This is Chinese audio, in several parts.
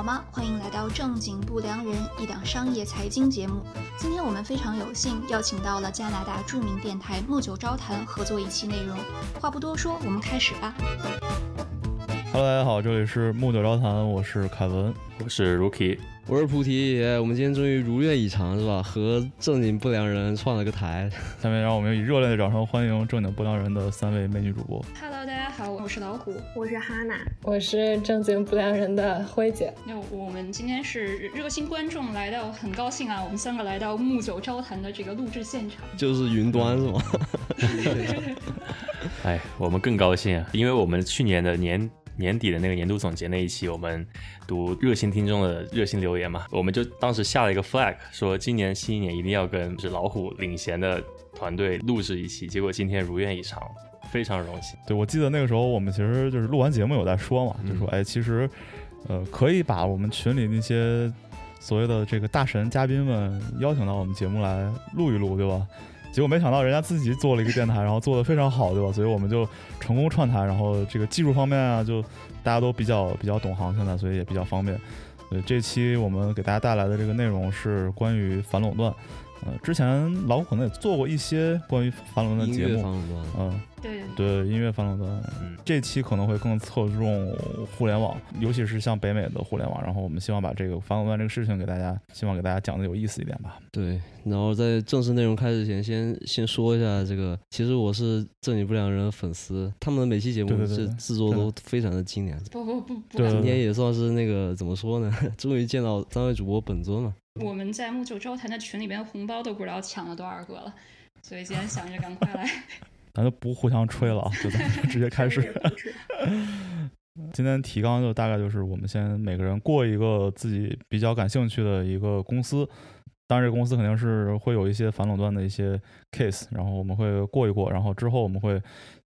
好吗？欢迎来到正经不良人，一档商业财经节目。今天我们非常有幸邀请到了加拿大著名电台木九招谈合作一期内容。话不多说，我们开始吧。Hello，大家好，这里是木九招谈，我是凯文，我是 Rookie，我是菩提。我们今天终于如愿以偿，是吧？和正经不良人创了个台。下面让我们以热烈的掌声欢迎正经不良人的三位美女主播。Hello，大家好，我是老虎，我是哈娜，我是正经不良人的辉姐。那我们今天是热心观众来到，很高兴啊，我们三个来到木九招谈的这个录制现场，就是云端是吗？哎，我们更高兴啊，因为我们去年的年。年底的那个年度总结那一期，我们读热心听众的热心留言嘛，我们就当时下了一个 flag，说今年新一年一定要跟是老虎领衔的团队录制一期，结果今天如愿以偿，非常荣幸。对，我记得那个时候我们其实就是录完节目有在说嘛，就说哎，其实呃可以把我们群里那些所谓的这个大神嘉宾们邀请到我们节目来录一录，对吧？结果没想到人家自己做了一个电台，然后做的非常好，对吧？所以我们就成功串台，然后这个技术方面啊，就大家都比较比较懂行，现在所以也比较方便。对，这期我们给大家带来的这个内容是关于反垄断。呃，之前老虎可能也做过一些关于反垄断的节目，嗯。对对，音乐反垄断，嗯，这期可能会更侧重互联网，尤其是像北美的互联网。然后我们希望把这个反垄断这个事情给大家，希望给大家讲的有意思一点吧。对，然后在正式内容开始前，先先说一下这个，其实我是正经不良人粉丝，他们的每期节目是制作都非常的精良。不不不不，今天也算是那个怎么说呢？终于见到三位主播本尊了。我们在木九周谈的群里边，红包都不知道抢了多少个了，所以今天想着赶快来。咱就不互相吹了啊，就咱直接开始。今天提纲就大概就是我们先每个人过一个自己比较感兴趣的一个公司，当然这个公司肯定是会有一些反垄断的一些 case，然后我们会过一过，然后之后我们会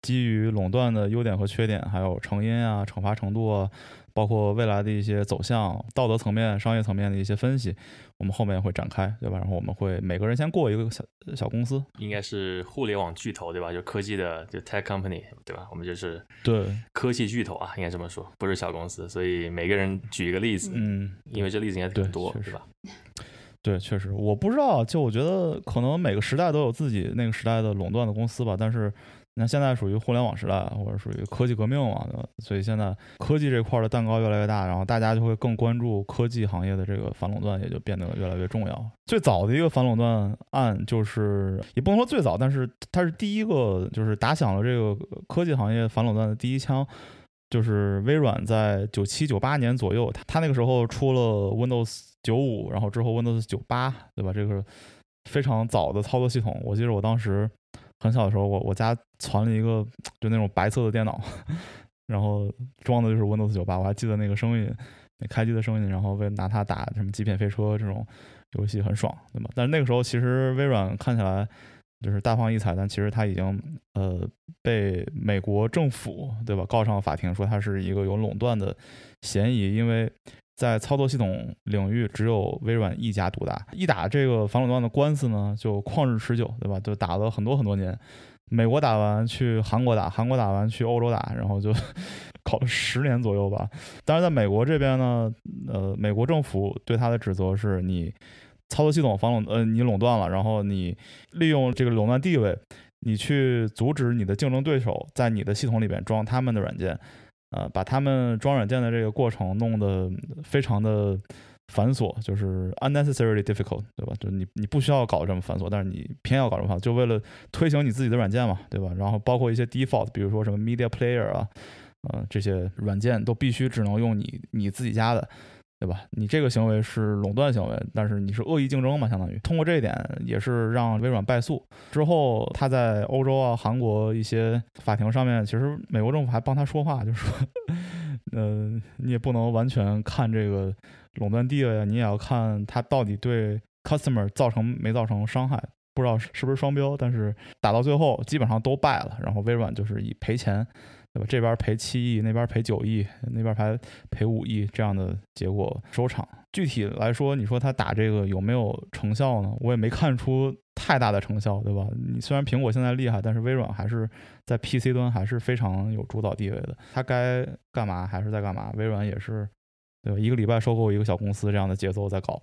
基于垄断的优点和缺点，还有成因啊、惩罚程度啊。包括未来的一些走向、道德层面、商业层面的一些分析，我们后面会展开，对吧？然后我们会每个人先过一个小小公司，应该是互联网巨头，对吧？就科技的，就 tech company，对吧？我们就是对科技巨头啊，应该这么说，不是小公司。所以每个人举一个例子，嗯，因为这例子应该挺多，是吧？对，确实，我不知道，就我觉得可能每个时代都有自己那个时代的垄断的公司吧，但是。那现在属于互联网时代，或者属于科技革命嘛，所以现在科技这块的蛋糕越来越大，然后大家就会更关注科技行业的这个反垄断，也就变得越来越重要。最早的一个反垄断案，就是也不能说最早，但是它是第一个，就是打响了这个科技行业反垄断的第一枪，就是微软在九七九八年左右，它它那个时候出了 Windows 九五，然后之后 Windows 九八，对吧？这个非常早的操作系统，我记得我当时。很小的时候，我我家攒了一个就那种白色的电脑，然后装的就是 Windows 九八，我还记得那个声音，那开机的声音，然后为拿它打什么《极品飞车》这种游戏很爽，对吧？但是那个时候其实微软看起来就是大放异彩，但其实它已经呃被美国政府对吧告上了法庭，说它是一个有垄断的嫌疑，因为。在操作系统领域，只有微软一家独大。一打这个反垄断的官司呢，就旷日持久，对吧？就打了很多很多年。美国打完去韩国打，韩国打完去欧洲打，然后就 搞了十年左右吧。但是在美国这边呢，呃，美国政府对他的指责是你操作系统反垄，呃，你垄断了，然后你利用这个垄断地位，你去阻止你的竞争对手在你的系统里边装他们的软件。呃，把他们装软件的这个过程弄得非常的繁琐，就是 unnecessarily difficult，对吧？就是你你不需要搞这么繁琐，但是你偏要搞这么繁，就为了推行你自己的软件嘛，对吧？然后包括一些 default，比如说什么 media player 啊，呃，这些软件都必须只能用你你自己家的。对吧？你这个行为是垄断行为，但是你是恶意竞争嘛？相当于通过这一点，也是让微软败诉。之后他在欧洲啊、韩国一些法庭上面，其实美国政府还帮他说话，就说，呃，你也不能完全看这个垄断地位啊，你也要看他到底对 customer 造成没造成伤害。不知道是不是双标，但是打到最后基本上都败了，然后微软就是以赔钱。对吧？这边赔七亿，那边赔九亿，那边还赔五亿，这样的结果收场。具体来说，你说他打这个有没有成效呢？我也没看出太大的成效，对吧？你虽然苹果现在厉害，但是微软还是在 PC 端还是非常有主导地位的。他该干嘛还是在干嘛？微软也是对吧？一个礼拜收购一个小公司这样的节奏在搞。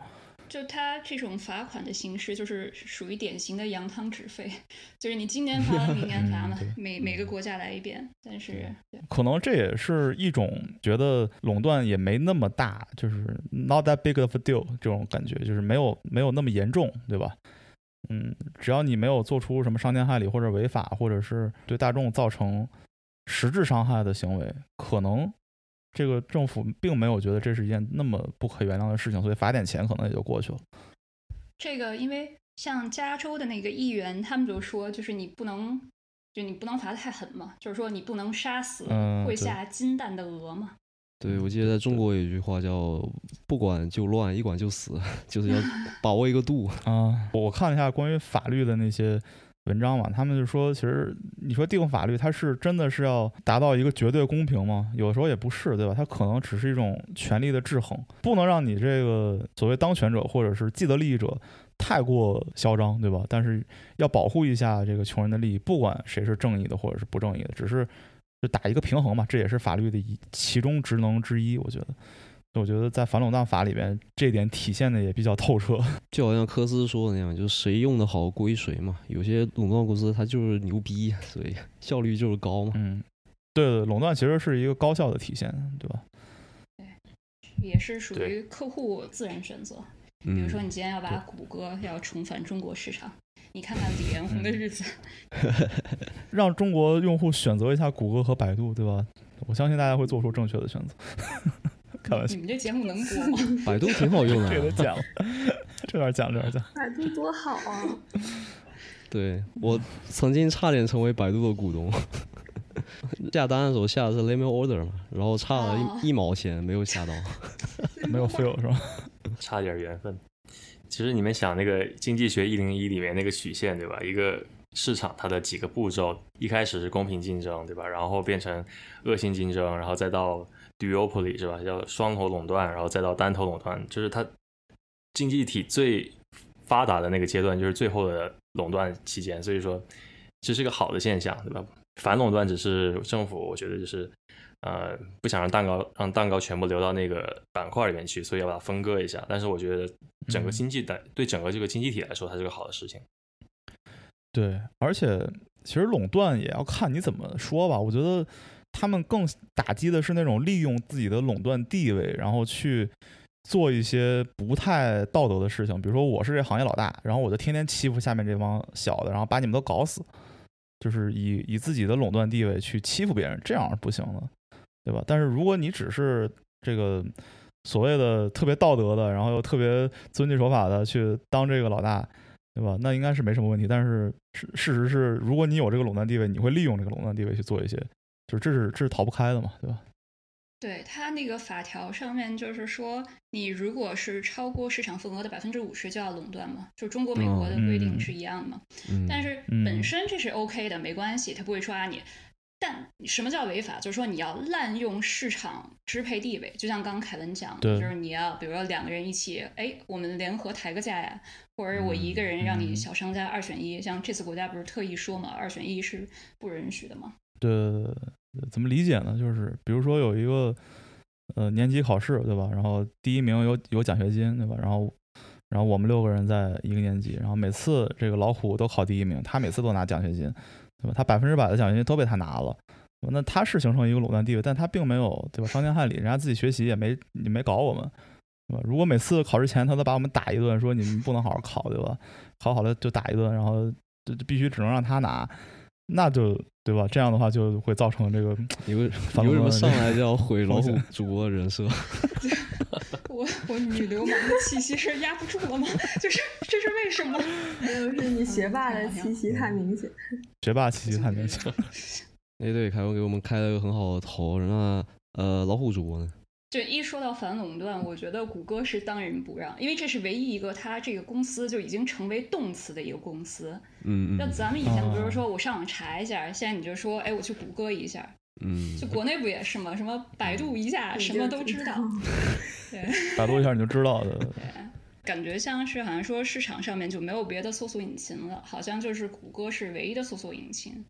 就它这种罚款的形式，就是属于典型的扬汤止沸，就是你今年罚了，明年罚嘛，每每个国家来一遍。但是可能这也是一种觉得垄断也没那么大，就是 not that big of a deal 这种感觉，就是没有没有那么严重，对吧？嗯，只要你没有做出什么伤天害理或者违法，或者是对大众造成实质伤害的行为，可能。这个政府并没有觉得这是一件那么不可原谅的事情，所以罚点钱可能也就过去了。这个，因为像加州的那个议员，他们就说，就是你不能，就你不能罚的太狠嘛，就是说你不能杀死会下金蛋的鹅嘛。对，我记得在中国有一句话叫“不管就乱，一管就死”，就是要把握一个度 啊。我看了一下关于法律的那些。文章嘛，他们就说，其实你说定法律，它是真的是要达到一个绝对公平吗？有的时候也不是，对吧？它可能只是一种权力的制衡，不能让你这个所谓当权者或者是既得利益者太过嚣张，对吧？但是要保护一下这个穷人的利益，不管谁是正义的或者是不正义的，只是就打一个平衡嘛，这也是法律的一其中职能之一，我觉得。我觉得在反垄断法里边，这点体现的也比较透彻。就好像科斯说的那样，就是谁用的好归谁嘛。有些垄断公司它就是牛逼，所以 效率就是高嘛。嗯，对，垄断其实是一个高效的体现，对吧？对，也是属于客户自然选择。比如说，你今天要把谷歌要重返中国市场，你看看李彦宏的日子，让中国用户选择一下谷歌和百度，对吧？我相信大家会做出正确的选择。开玩笑，你们这节目能播吗？百度挺好用的，这个讲，这点讲，这点讲。百度多好啊！对我曾经差点成为百度的股东，下单的时候下的是 limit order 嘛，然后差了一一毛钱没有下到，没有 fail 是吧？差点缘分。其实你们想那个经济学一零一里面那个曲线对吧？一个市场它的几个步骤，一开始是公平竞争对吧？然后变成恶性竞争，然后再到。Duopoly 是吧？叫双头垄断，然后再到单头垄断，就是它经济体最发达的那个阶段，就是最后的垄断期间。所以说，这是一个好的现象，对吧？反垄断只是政府，我觉得就是呃不想让蛋糕让蛋糕全部流到那个板块里面去，所以要把它分割一下。但是我觉得整个经济的对整个这个经济体来说，它是个好的事情。对，而且其实垄断也要看你怎么说吧。我觉得。他们更打击的是那种利用自己的垄断地位，然后去做一些不太道德的事情。比如说，我是这行业老大，然后我就天天欺负下面这帮小的，然后把你们都搞死，就是以以自己的垄断地位去欺负别人，这样是不行的，对吧？但是如果你只是这个所谓的特别道德的，然后又特别遵纪守法的去当这个老大，对吧？那应该是没什么问题。但是事事实是，如果你有这个垄断地位，你会利用这个垄断地位去做一些。就这是这是逃不开的嘛，对吧？对他那个法条上面就是说，你如果是超过市场份额的百分之五十就要垄断嘛，就中国美国的规定是一样的嘛。但是本身这是 OK 的，没关系，他不会抓你。但什么叫违法？就是说你要滥用市场支配地位，就像刚刚凯文讲，的，就是你要比如说两个人一起，哎，我们联合抬个价呀，或者我一个人让你小商家二选一，像这次国家不是特意说嘛，二选一是不允许的嘛。对。怎么理解呢？就是比如说有一个呃年级考试，对吧？然后第一名有有奖学金，对吧？然后然后我们六个人在一个年级，然后每次这个老虎都考第一名，他每次都拿奖学金，对吧？他百分之百的奖学金都被他拿了，那他是形成一个垄断地位，但他并没有对吧？伤天害理，人家自己学习也没也没搞我们，对吧？如果每次考试前他都把我们打一顿，说你们不能好好考，对吧？考好了就打一顿，然后就必须只能让他拿。那就对吧？这样的话就会造成这个，你为你为什么上来就要毁老虎主播人设？我 我女流氓的气息是压不住了吗？就是这是为什么？没有，是你学霸的气息太明显。学霸气息太明显。哎，对，凯文给我们开了个很好的头，那呃，老虎主播呢？就一说到反垄断，我觉得谷歌是当仁不让，因为这是唯一一个它这个公司就已经成为动词的一个公司。嗯那咱们以前比如说我上网查一下，现在你就说，哎，我去谷歌一下。嗯。就国内不也是吗？什么百度一下，什么都知道。对。百度一下你就知道的。对。感觉像是好像说市场上面就没有别的搜索引擎了，好像就是谷歌是唯一的搜索引擎。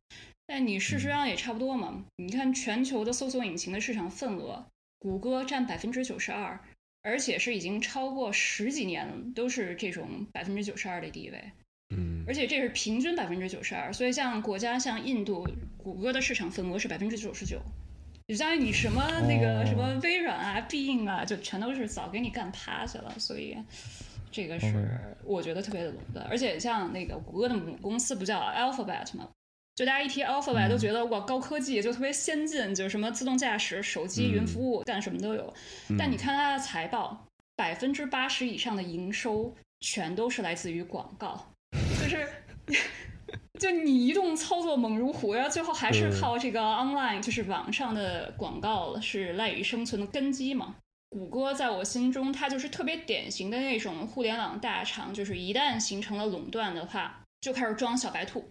但你事实上也差不多嘛。你看全球的搜索引擎的市场份额。谷歌占百分之九十二，而且是已经超过十几年了，都是这种百分之九十二的地位。嗯，而且这是平均百分之九十二，所以像国家像印度，谷歌的市场份额是百分之九十九，就相当于你什么那个什么微软啊、必应啊，就全都是早给你干趴下了。所以这个是我觉得特别的垄断。而且像那个谷歌的母公司不叫 Alphabet 吗？就大家一提 Alphabet 都觉得哇高科技，就特别先进，就什么自动驾驶、手机、云服务，干什么都有。但你看它的财报，百分之八十以上的营收全都是来自于广告。就是，就你移动操作猛如虎，然后最后还是靠这个 online，就是网上的广告是赖以生存的根基嘛。谷歌在我心中，它就是特别典型的那种互联网大厂，就是一旦形成了垄断的话，就开始装小白兔，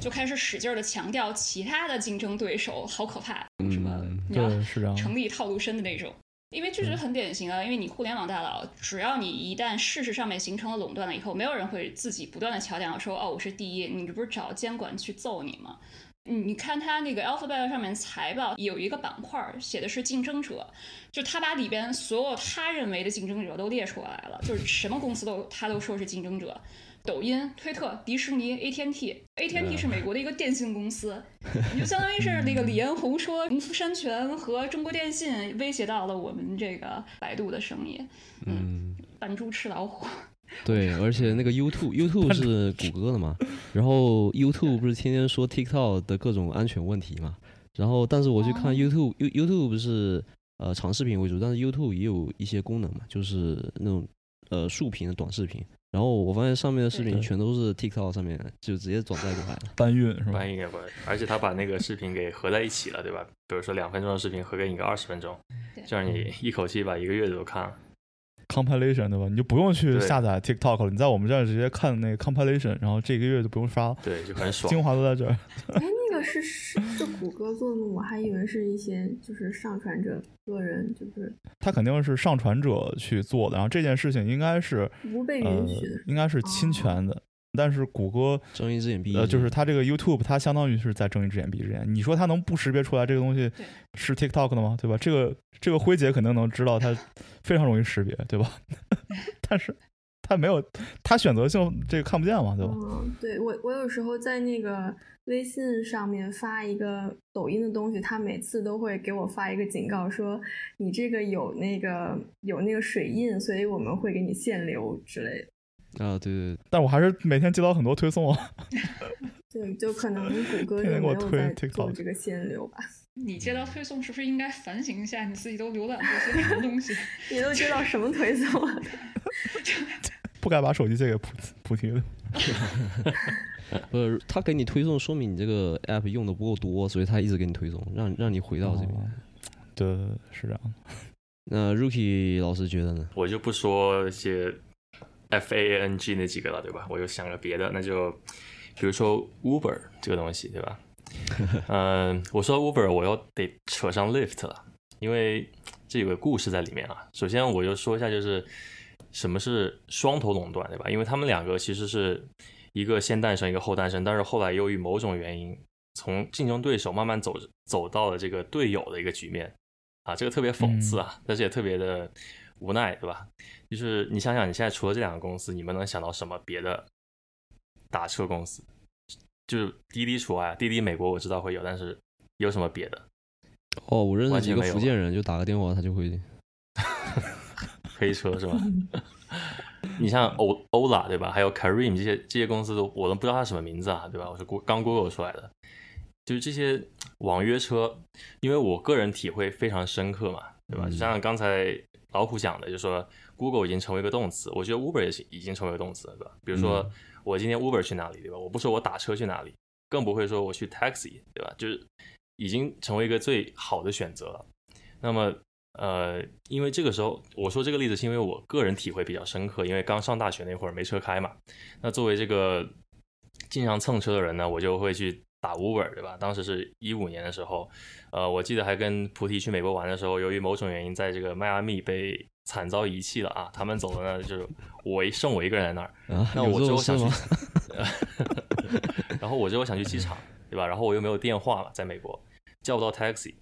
就开始使劲的强调其他的竞争对手好可怕，什么你要成立套路深的那种。因为确实很典型啊，因为你互联网大佬，只要你一旦事实上面形成了垄断了以后，没有人会自己不断的强调说，哦，我是第一，你这不是找监管去揍你吗？你你看他那个 Alphabet 上面财报有一个板块写的是竞争者，就他把里边所有他认为的竞争者都列出来了，就是什么公司都他都说是竞争者。抖音、推特、迪士尼、AT&T，AT&T 是美国的一个电信公司，你就相当于是那个李彦宏说农夫山泉和中国电信威胁到了我们这个百度的生意，嗯，扮猪吃老虎。对，而且那个 YouTube，YouTube 是谷歌的嘛，然后 YouTube 不是天天说 TikTok 的各种安全问题嘛，然后但是我去看 YouTube，YouTube 不是呃长视频为主，但是 YouTube 也有一些功能嘛，就是那种呃竖屏的短视频。然后我发现上面的视频全都是 TikTok 上面就直接转载过来了，搬运是吧？搬运也不，而且他把那个视频给合在一起了，对吧？比如说两分钟的视频合给你个二十分钟，就让你一口气把一个月都看了。Compilation 对吧？你就不用去下载 TikTok 了，你在我们这儿直接看那个 Compilation，然后这一个月就不用刷了。对，就很爽。精华都在这儿。哎，那个是是是谷歌做的吗？我还以为是一些就是上传者个人，就是他肯定是上传者去做的，然后这件事情应该是不被允许的，应该是侵权的。但是谷歌睁一只眼闭，呃，就是它这个 YouTube，它相当于是在睁一只眼闭一只眼。你说它能不识别出来这个东西是 TikTok 的吗？对吧？这个这个辉姐肯定能知道，它 非常容易识别，对吧？但是它没有，他选择性这个看不见嘛，对吧？嗯，对我我有时候在那个微信上面发一个抖音的东西，他每次都会给我发一个警告，说你这个有那个有那个水印，所以我们会给你限流之类的。啊，对对，但我还是每天接到很多推送啊。对，就可能谷歌就没有在做这个限流吧。你接到推送是不是应该反省一下你自己都浏览过些什么东西？你都接到什么推送了？不该把手机借给菩菩提的。不是，他给你推送，说明你这个 app 用的不够多，所以他一直给你推送，让让你回到这边。对，是这样。那 Rookie 老师觉得呢？我就不说一些。F A N G 那几个了，对吧？我又想个别的，那就比如说 Uber 这个东西，对吧？嗯，我说 Uber，我又得扯上 Lyft 了，因为这有个故事在里面啊。首先，我就说一下，就是什么是双头垄断，对吧？因为他们两个其实是一个先诞生，一个后诞生，但是后来由于某种原因，从竞争对手慢慢走走到了这个队友的一个局面啊，这个特别讽刺啊，但是也特别的。无奈，对吧？就是你想想，你现在除了这两个公司，你们能想到什么别的打车公司？就是滴滴除外，滴滴美国我知道会有，但是有什么别的？哦，我认识几个福建人，就打个电话他就会 黑车是吧？你像欧欧拉对吧？还有 Careem 这些这些公司都我都不知道它什么名字啊，对吧？我是刚 Google 出来的，就是这些网约车，因为我个人体会非常深刻嘛。对吧？就像刚才老虎讲的，就说 Google 已经成为一个动词，我觉得 Uber 也是已经成为一个动词了，对吧？比如说我今天 Uber 去哪里，对吧？我不说我打车去哪里，更不会说我去 taxi，对吧？就是已经成为一个最好的选择了。那么，呃，因为这个时候我说这个例子，是因为我个人体会比较深刻，因为刚上大学那会儿没车开嘛。那作为这个经常蹭车的人呢，我就会去。打 Uber 对吧？当时是一五年的时候，呃，我记得还跟菩提去美国玩的时候，由于某种原因，在这个迈阿密被惨遭遗弃了啊。他们走了呢，就是我剩我一个人在那儿。那我之后想去，然后我之 后想去机场，对吧？然后我又没有电话了，在美国叫不到 taxi，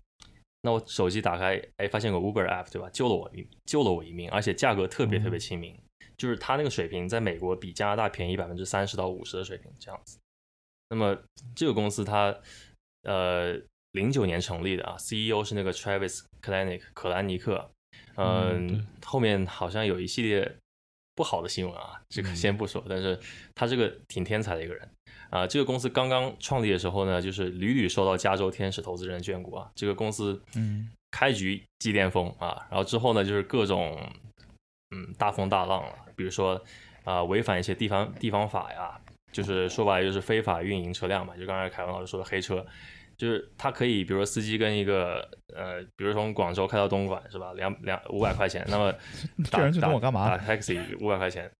那我手机打开，哎，发现个 Uber app，对吧？救了我一救了我一命，而且价格特别特别亲民，就是它那个水平在美国比加拿大便宜百分之三十到五十的水平这样子。那么这个公司它呃零九年成立的啊，CEO 是那个 Travis Kalanick 可兰尼克，嗯，后面好像有一系列不好的新闻啊，这个先不说，但是他这个挺天才的一个人。啊，这个公司刚刚创立的时候呢，就是屡屡受到加州天使投资人的眷顾啊。这个公司，嗯，开局即巅峰啊，然后之后呢，就是各种，嗯，大风大浪了。比如说，啊，违反一些地方地方法呀，就是说白了就是非法运营车辆嘛。就刚才凯文老师说的黑车，就是他可以，比如说司机跟一个，呃，比如从广州开到东莞是吧？两两五百块钱，那么 打人去东莞干嘛？打 taxi 五百块钱。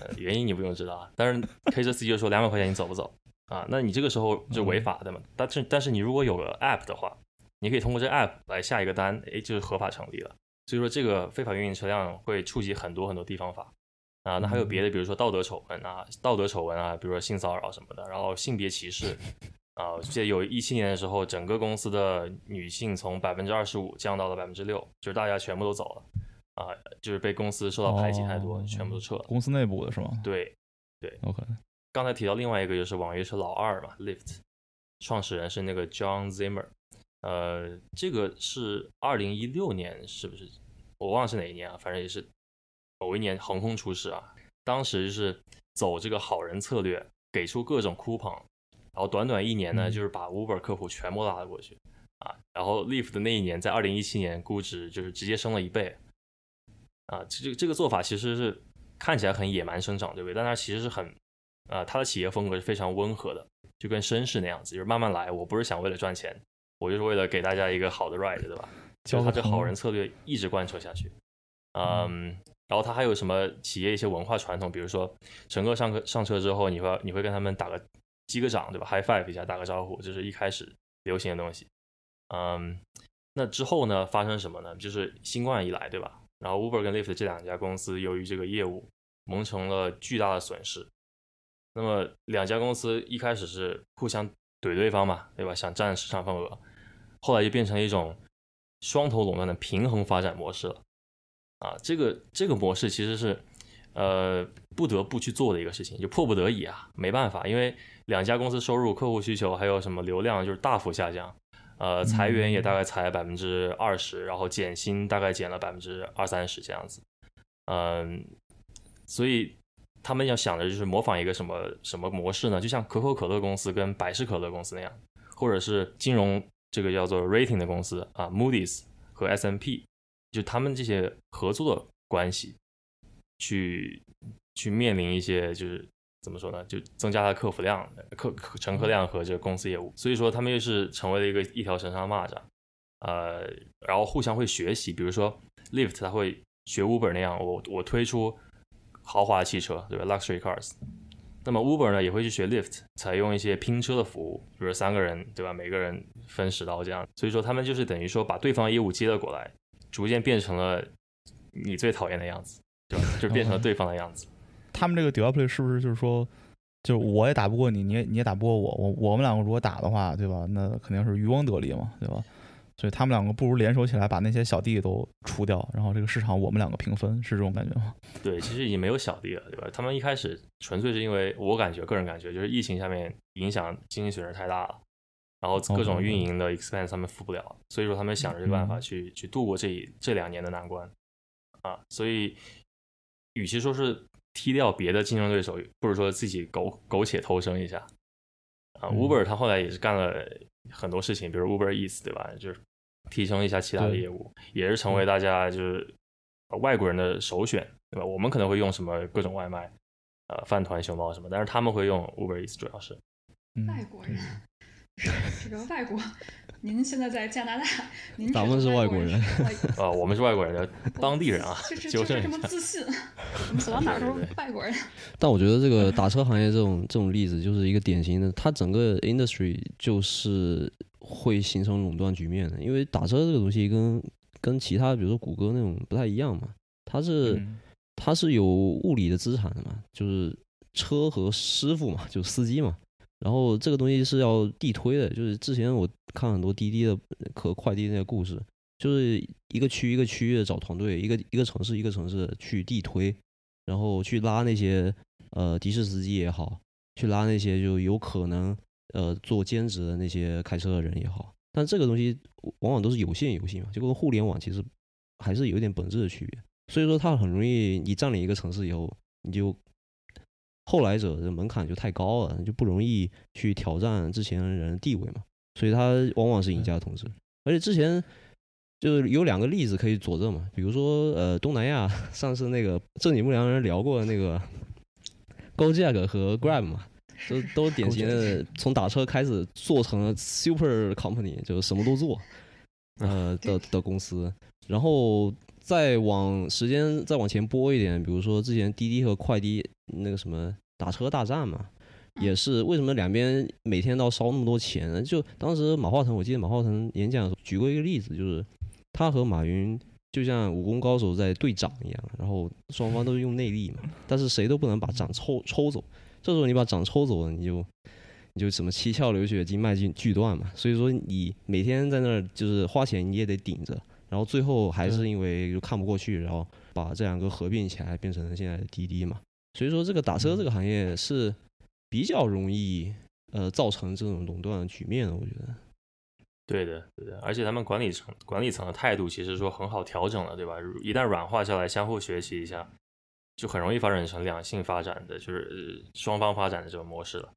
呃，原因你不用知道啊，但是黑车司机就说两百块钱你走不走啊？那你这个时候就违法的嘛。但是但是你如果有个 app 的话，你可以通过这 app 来下一个单，哎，就是合法成立了。所以说这个非法运营车辆会触及很多很多地方法啊。那还有别的，比如说道德丑闻啊，道德丑闻啊，比如说性骚扰什么的，然后性别歧视啊。记得有一七年的时候，整个公司的女性从百分之二十五降到了百分之六，就是大家全部都走了。啊，就是被公司受到排挤太多，全部都撤了。公司内部的是吗？对，对，OK。刚才提到另外一个就是网约车老二嘛，Lift，创始人是那个 John Zimmer，呃，这个是二零一六年是不是？我忘了是哪一年啊，反正也是某一年横空出世啊。当时就是走这个好人策略，给出各种 coupon，然后短短一年呢，就是把 Uber 客户全部拉了过去啊。然后 Lyft 的那一年，在二零一七年估值就是直接升了一倍。啊，这这这个做法其实是看起来很野蛮生长，对不对？但它其实是很，啊，它的企业风格是非常温和的，就跟绅士那样子，就是慢慢来。我不是想为了赚钱，我就是为了给大家一个好的 ride，对吧？就他这好人策略一直贯彻下去。嗯，然后他还有什么企业一些文化传统，比如说乘客上车上车之后，你会你会跟他们打个击个掌，对吧？High five 一下，打个招呼，这是一开始流行的东西。嗯，那之后呢，发生什么呢？就是新冠一来，对吧？然后 Uber 跟 Lyft 这两家公司由于这个业务蒙成了巨大的损失，那么两家公司一开始是互相怼对方嘛，对吧？想占市场份额，后来就变成一种双头垄断的平衡发展模式了。啊，这个这个模式其实是呃不得不去做的一个事情，就迫不得已啊，没办法，因为两家公司收入、客户需求还有什么流量就是大幅下降。呃，裁员也大概裁百分之二十，然后减薪大概减了百分之二三十这样子，嗯，所以他们要想的就是模仿一个什么什么模式呢？就像可口可乐公司跟百事可乐公司那样，或者是金融这个叫做 rating 的公司啊，Moody's 和 S&P，就他们这些合作的关系，去去面临一些就是。怎么说呢？就增加它客服量、客乘客量和这个公司业务，所以说他们又是成为了一个一条绳上的蚂蚱，呃，然后互相会学习，比如说 Lyft 它会学 Uber 那样，我我推出豪华汽车，对吧？Luxury cars，那么 Uber 呢也会去学 Lyft，采用一些拼车的服务，比如三个人，对吧？每个人分十刀这样，所以说他们就是等于说把对方业务接了过来，逐渐变成了你最讨厌的样子，对吧？就变成了对方的样子。他们这个 duopoly 是不是就是说，就我也打不过你，你也你也打不过我，我我们两个如果打的话，对吧？那肯定是渔翁得利嘛，对吧？所以他们两个不如联手起来把那些小弟都除掉，然后这个市场我们两个平分，是这种感觉吗？对，其实已经没有小弟了，对吧？他们一开始纯粹是因为我感觉个人感觉就是疫情下面影响经济损失太大了，然后各种运营的 expense 他们付不了，所以说他们想着这个办法去去度过这一这两年的难关啊，所以与其说是。踢掉别的竞争对手，不如说自己苟苟且偷生一下啊。Uber 他后来也是干了很多事情，比如 Uber Eats 对吧？就是提升一下其他的业务，也是成为大家就是外国人的首选对吧？我们可能会用什么各种外卖，呃，饭团、熊猫什么，但是他们会用 Uber Eats，主要是外国人，这个外国。您现在在加拿大，您咱们是外国人 啊，我们是外国人，当地人啊，就是这么自信，走到哪都是外国人。但我觉得这个打车行业这种这种例子就是一个典型的，它整个 industry 就是会形成垄断局面的，因为打车这个东西跟跟其他比如说谷歌那种不太一样嘛，它是它是有物理的资产的嘛，就是车和师傅嘛，就司机嘛。然后这个东西是要地推的，就是之前我看很多滴滴的和快递那些故事，就是一个区一个区域的找团队，一个一个城市一个城市去地推，然后去拉那些呃的士司机也好，去拉那些就有可能呃做兼职的那些开车的人也好，但这个东西往往都是有限游戏嘛，就跟互联网其实还是有一点本质的区别，所以说它很容易你占领一个城市以后，你就。后来者的门槛就太高了，就不容易去挑战之前人的地位嘛，所以他往往是赢家统治。而且之前就是有两个例子可以佐证嘛，比如说呃东南亚 上次那个正经不良人聊过的那个 Gojek 和 Grab 嘛，都 都典型的从打车开始做成了 super company，就是什么都做，呃的 的公司，然后。再往时间再往前拨一点，比如说之前滴滴和快滴那个什么打车大战嘛，也是为什么两边每天都要烧那么多钱呢？就当时马化腾，我记得马化腾演讲的时候举过一个例子，就是他和马云就像武功高手在对掌一样，然后双方都是用内力嘛，但是谁都不能把掌抽抽走。这时候你把掌抽走了，你就你就什么七窍流血、经脉尽俱断嘛。所以说你每天在那儿就是花钱，你也得顶着。然后最后还是因为就看不过去，然后把这两个合并起来，变成了现在的滴滴嘛。所以说这个打车这个行业是比较容易呃造成这种垄断局面的，我觉得。对的，对的。而且他们管理层管理层的态度其实说很好调整了，对吧？一旦软化下来，相互学习一下，就很容易发展成两性发展的，就是双方发展的这种模式了。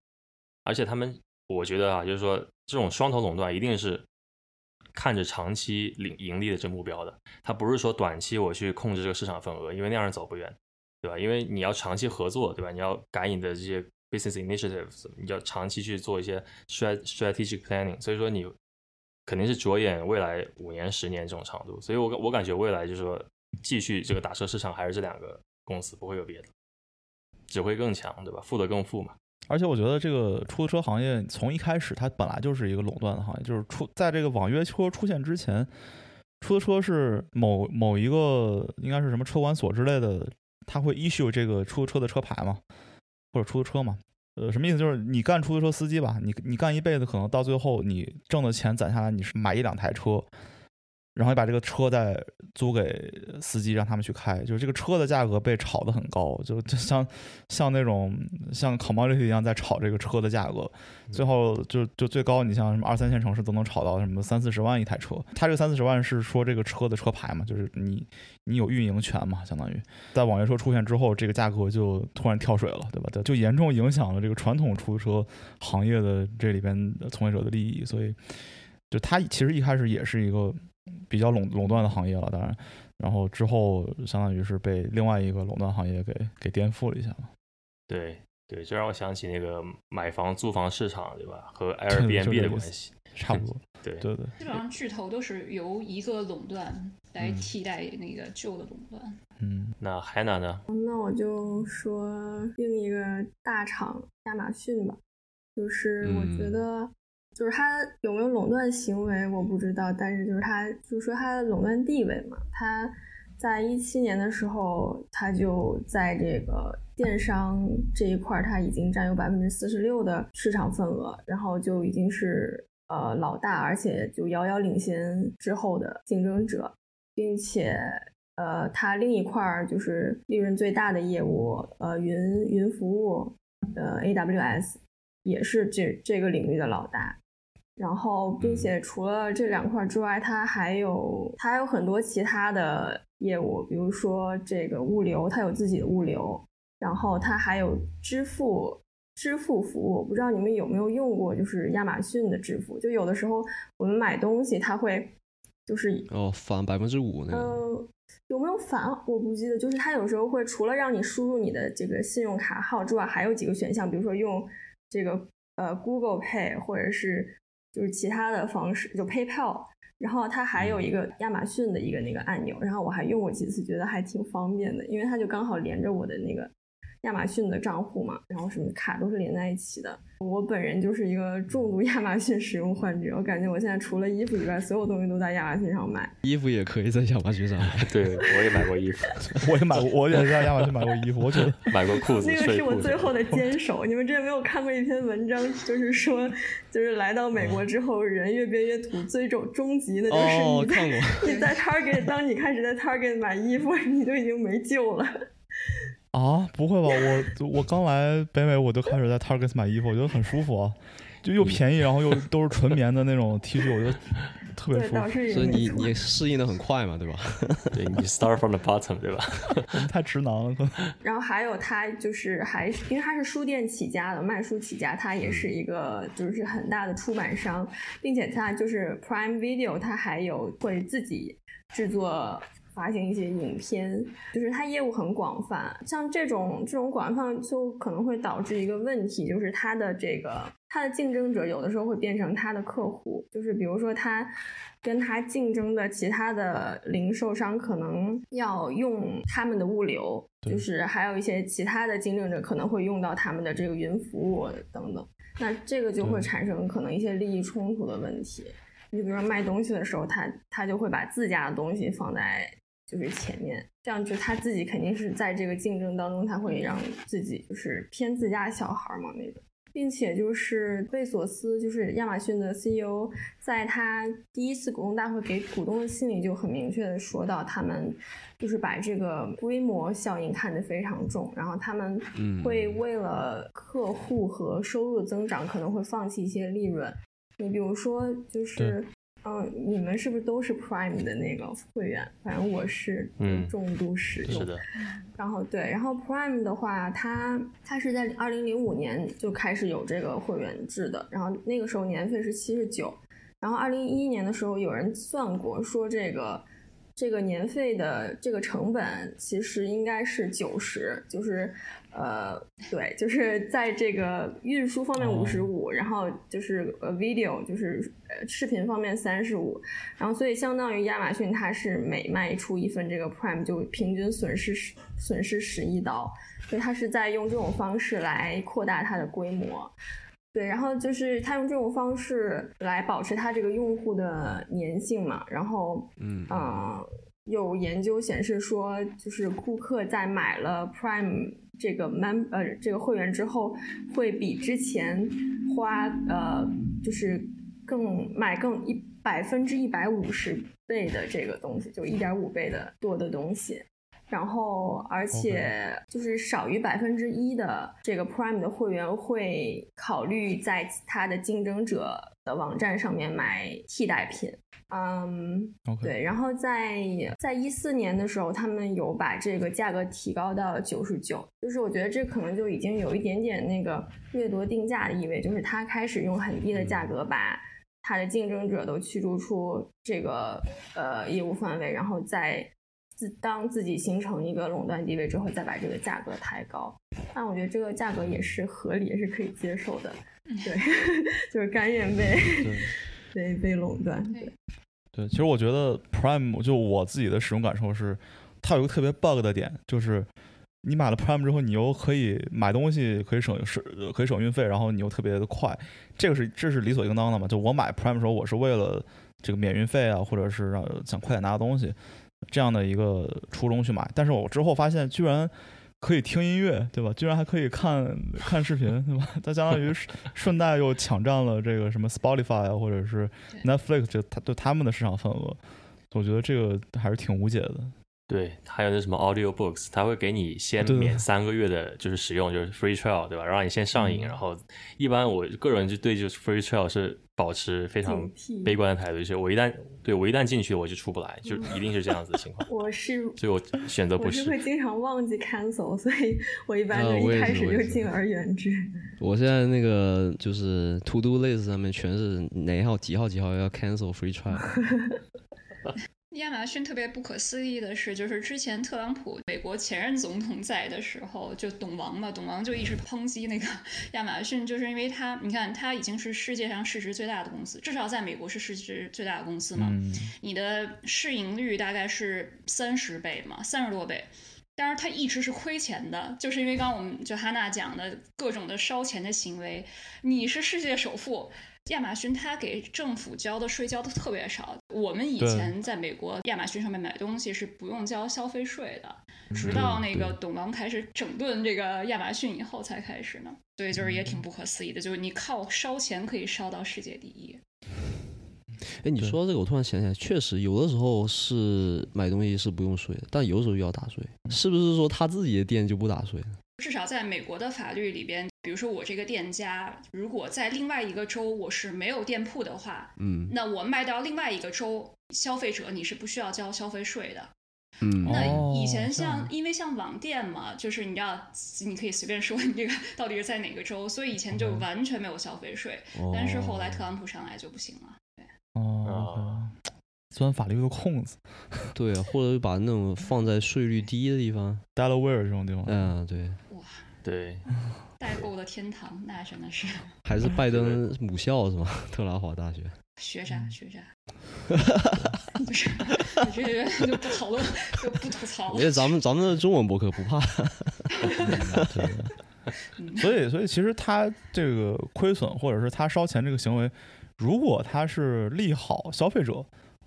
而且他们，我觉得啊，就是说这种双头垄断一定是。看着长期领盈利的这目标的，他不是说短期我去控制这个市场份额，因为那样是走不远，对吧？因为你要长期合作，对吧？你要改你的这些 business initiatives，你要长期去做一些 strategic planning，所以说你肯定是着眼未来五年、十年这种长度。所以我我感觉未来就是说，继续这个打车市场还是这两个公司，不会有别的，只会更强，对吧？富得更富嘛。而且我觉得这个出租车行业从一开始它本来就是一个垄断的行业，就是出在这个网约车出现之前，出租车是某某一个应该是什么车管所之类的，他会 issue 这个出租车的车牌嘛，或者出租车嘛，呃，什么意思？就是你干出租车司机吧，你你干一辈子，可能到最后你挣的钱攒下来，你是买一两台车。然后你把这个车再租给司机，让他们去开，就是这个车的价格被炒得很高，就就像像那种像 commodity 一样在炒这个车的价格，最后就就最高，你像什么二三线城市都能炒到什么三四十万一台车。他这个三四十万是说这个车的车牌嘛，就是你你有运营权嘛，相当于在网约车出现之后，这个价格就突然跳水了，对吧？就严重影响了这个传统出租车行业的这里边从业者的利益，所以就他其实一开始也是一个。比较垄垄断的行业了，当然，然后之后相当于是被另外一个垄断行业给给颠覆了一下嘛。对对，这让我想起那个买房租房市场，对吧？和 Airbnb 的关系差不多。对对对，基本上巨头都是由一个垄断来替代那个旧的垄断。嗯，那海南呢？那我就说另一个大厂亚马逊吧，就是我觉得。就是它有没有垄断行为，我不知道。但是就是它，就是说它的垄断地位嘛。它在一七年的时候，它就在这个电商这一块，它已经占有百分之四十六的市场份额，然后就已经是呃老大，而且就遥遥领先之后的竞争者，并且呃，它另一块就是利润最大的业务，呃，云云服务，呃，AWS 也是这这个领域的老大。然后，并且除了这两块之外，它还有它还有很多其他的业务，比如说这个物流，它有自己的物流，然后它还有支付支付服务。不知道你们有没有用过，就是亚马逊的支付？就有的时候我们买东西，它会就是哦返百分之五那个，呃，有没有返？我不记得。就是它有时候会除了让你输入你的这个信用卡号之外，还有几个选项，比如说用这个呃 Google Pay 或者是。就是其他的方式，就 PayPal，然后它还有一个亚马逊的一个那个按钮，然后我还用过几次，觉得还挺方便的，因为它就刚好连着我的那个亚马逊的账户嘛，然后什么卡都是连在一起的。我本人就是一个重度 亚马逊使用患者，我感觉我现在除了衣服以外，所有东西都在亚马逊上买。衣服也可以在亚马逊上买。对，我也买过衣服，我也买过，我也在亚马逊买过衣服。我觉得买过裤子，那个是我最后的坚守。你们之前没有看过一篇文章，就是说，就是来到美国之后，人越变越土，最终终极的就是你在你在 Target，当你开始在 Target 买衣服，你就已经没救了。啊，不会吧？我我刚来北美，我就开始在 Target 买衣服，我觉得很舒服啊，就又便宜，然后又都是纯棉的那种 T 恤，我觉得特别舒服。所以你你适应的很快嘛，对吧？对你 start from the bottom，对吧？我 们太直男了。然后还有他就是还因为他是书店起家的，卖书起家，他也是一个就是很大的出版商，并且他就是 Prime Video，他还有会自己制作。发行一些影片，就是它业务很广泛。像这种这种广泛，就可能会导致一个问题，就是它的这个它的竞争者有的时候会变成它的客户。就是比如说，它跟它竞争的其他的零售商可能要用他们的物流，就是还有一些其他的竞争者可能会用到他们的这个云服务等等。那这个就会产生可能一些利益冲突的问题。你比如说卖东西的时候，他他就会把自家的东西放在。就是前面这样，就他自己肯定是在这个竞争当中，他会让自己就是偏自家小孩嘛那种，并且就是贝索斯，就是亚马逊的 CEO，在他第一次股东大会给股东的信里就很明确的说到，他们就是把这个规模效应看得非常重，然后他们会为了客户和收入增长，可能会放弃一些利润。你比如说就是。嗯，你们是不是都是 Prime 的那个会员？反正我是重度使用。是的。然后对，然后 Prime 的话，它它是在二零零五年就开始有这个会员制的，然后那个时候年费是七十九，然后二零一一年的时候有人算过，说这个。这个年费的这个成本其实应该是九十，就是，呃，对，就是在这个运输方面五十五，然后就是呃 video 就是呃视频方面三十五，然后所以相当于亚马逊它是每卖出一份这个 Prime 就平均损失十损失十一刀，所以它是在用这种方式来扩大它的规模。对，然后就是他用这种方式来保持他这个用户的粘性嘛，然后，嗯，有研究显示说，就是顾客在买了 Prime 这个 mem 呃这个会员之后，会比之前花呃就是更买更一百分之一百五十倍的这个东西，就一点五倍的多的东西。然后，而且就是少于百分之一的这个 Prime 的会员会考虑在他的竞争者的网站上面买替代品。嗯，对。然后在在一四年的时候，他们有把这个价格提高到九十九。就是我觉得这可能就已经有一点点那个掠夺定价的意味，就是他开始用很低的价格把他的竞争者都驱逐出这个呃业务范围，然后再。自当自己形成一个垄断地位之后，再把这个价格抬高，但我觉得这个价格也是合理，也是可以接受的。对，就是甘愿被被被垄断。对，对，其实我觉得 Prime 就我自己的使用感受是，它有一个特别 bug 的点，就是你买了 Prime 之后，你又可以买东西，可以省省可以省运费，然后你又特别的快，这个是这是理所应当的嘛？就我买 Prime 的时候，我是为了这个免运费啊，或者是让想快点拿到东西。这样的一个初衷去买，但是我之后发现居然可以听音乐，对吧？居然还可以看 看视频，对吧？它相当于 顺带又抢占了这个什么 Spotify 啊，或者是 Netflix 这他对他们的市场份额，我觉得这个还是挺无解的。对，还有那什么 Audio Books，它会给你先免三个月的，就是使用，就是 Free Trial，对吧？让你先上瘾，然后一般我个人就对就是 Free Trial 是保持非常悲观的态度，就是我一旦对我一旦进去我就出不来，就一定是这样子的情况。我是，所以我选择不是。我是会经常忘记 cancel，所以我一般就一开始就敬而远之。我现在那个就是 To Do List 上面全是哪号几号几号要 cancel Free Trial。亚马逊特别不可思议的是，就是之前特朗普美国前任总统在的时候，就董王嘛，董王就一直抨击那个 亚马逊，就是因为他，你看他已经是世界上市值最大的公司，至少在美国是市值最大的公司嘛，你的市盈率大概是三十倍嘛，三十多倍。当然它一直是亏钱的，就是因为刚刚我们就哈娜讲的各种的烧钱的行为。你是世界首富，亚马逊它给政府交的税交的特别少。我们以前在美国亚马逊上面买东西是不用交消费税的，直到那个董王开始整顿这个亚马逊以后才开始呢。所以就是也挺不可思议的，就是你靠烧钱可以烧到世界第一。哎，你说到这个，我突然想起来，确实有的时候是买东西是不用税的，但有时候又要打税，是不是说他自己的店就不打税？至少在美国的法律里边，比如说我这个店家，如果在另外一个州我是没有店铺的话，嗯，那我卖到另外一个州，消费者你是不需要交消费税的。嗯，那以前像因为像网店嘛，就是你知道你可以随便说你这个到底是在哪个州，所以以前就完全没有消费税，但是后来特朗普上来就不行了。哦，钻法律的空子，对啊，或者把那种放在税率低的地方，Delaware 这种地方，嗯，对，哇，对，代购的天堂，那真的是，还是拜登母校是吗？特拉华大学，学啥，学渣，不是，你这个就不讨论，就不吐槽了。因为咱们咱们的中文博客不怕，所以所以其实他这个亏损或者是他烧钱这个行为。如果他是利好消费者，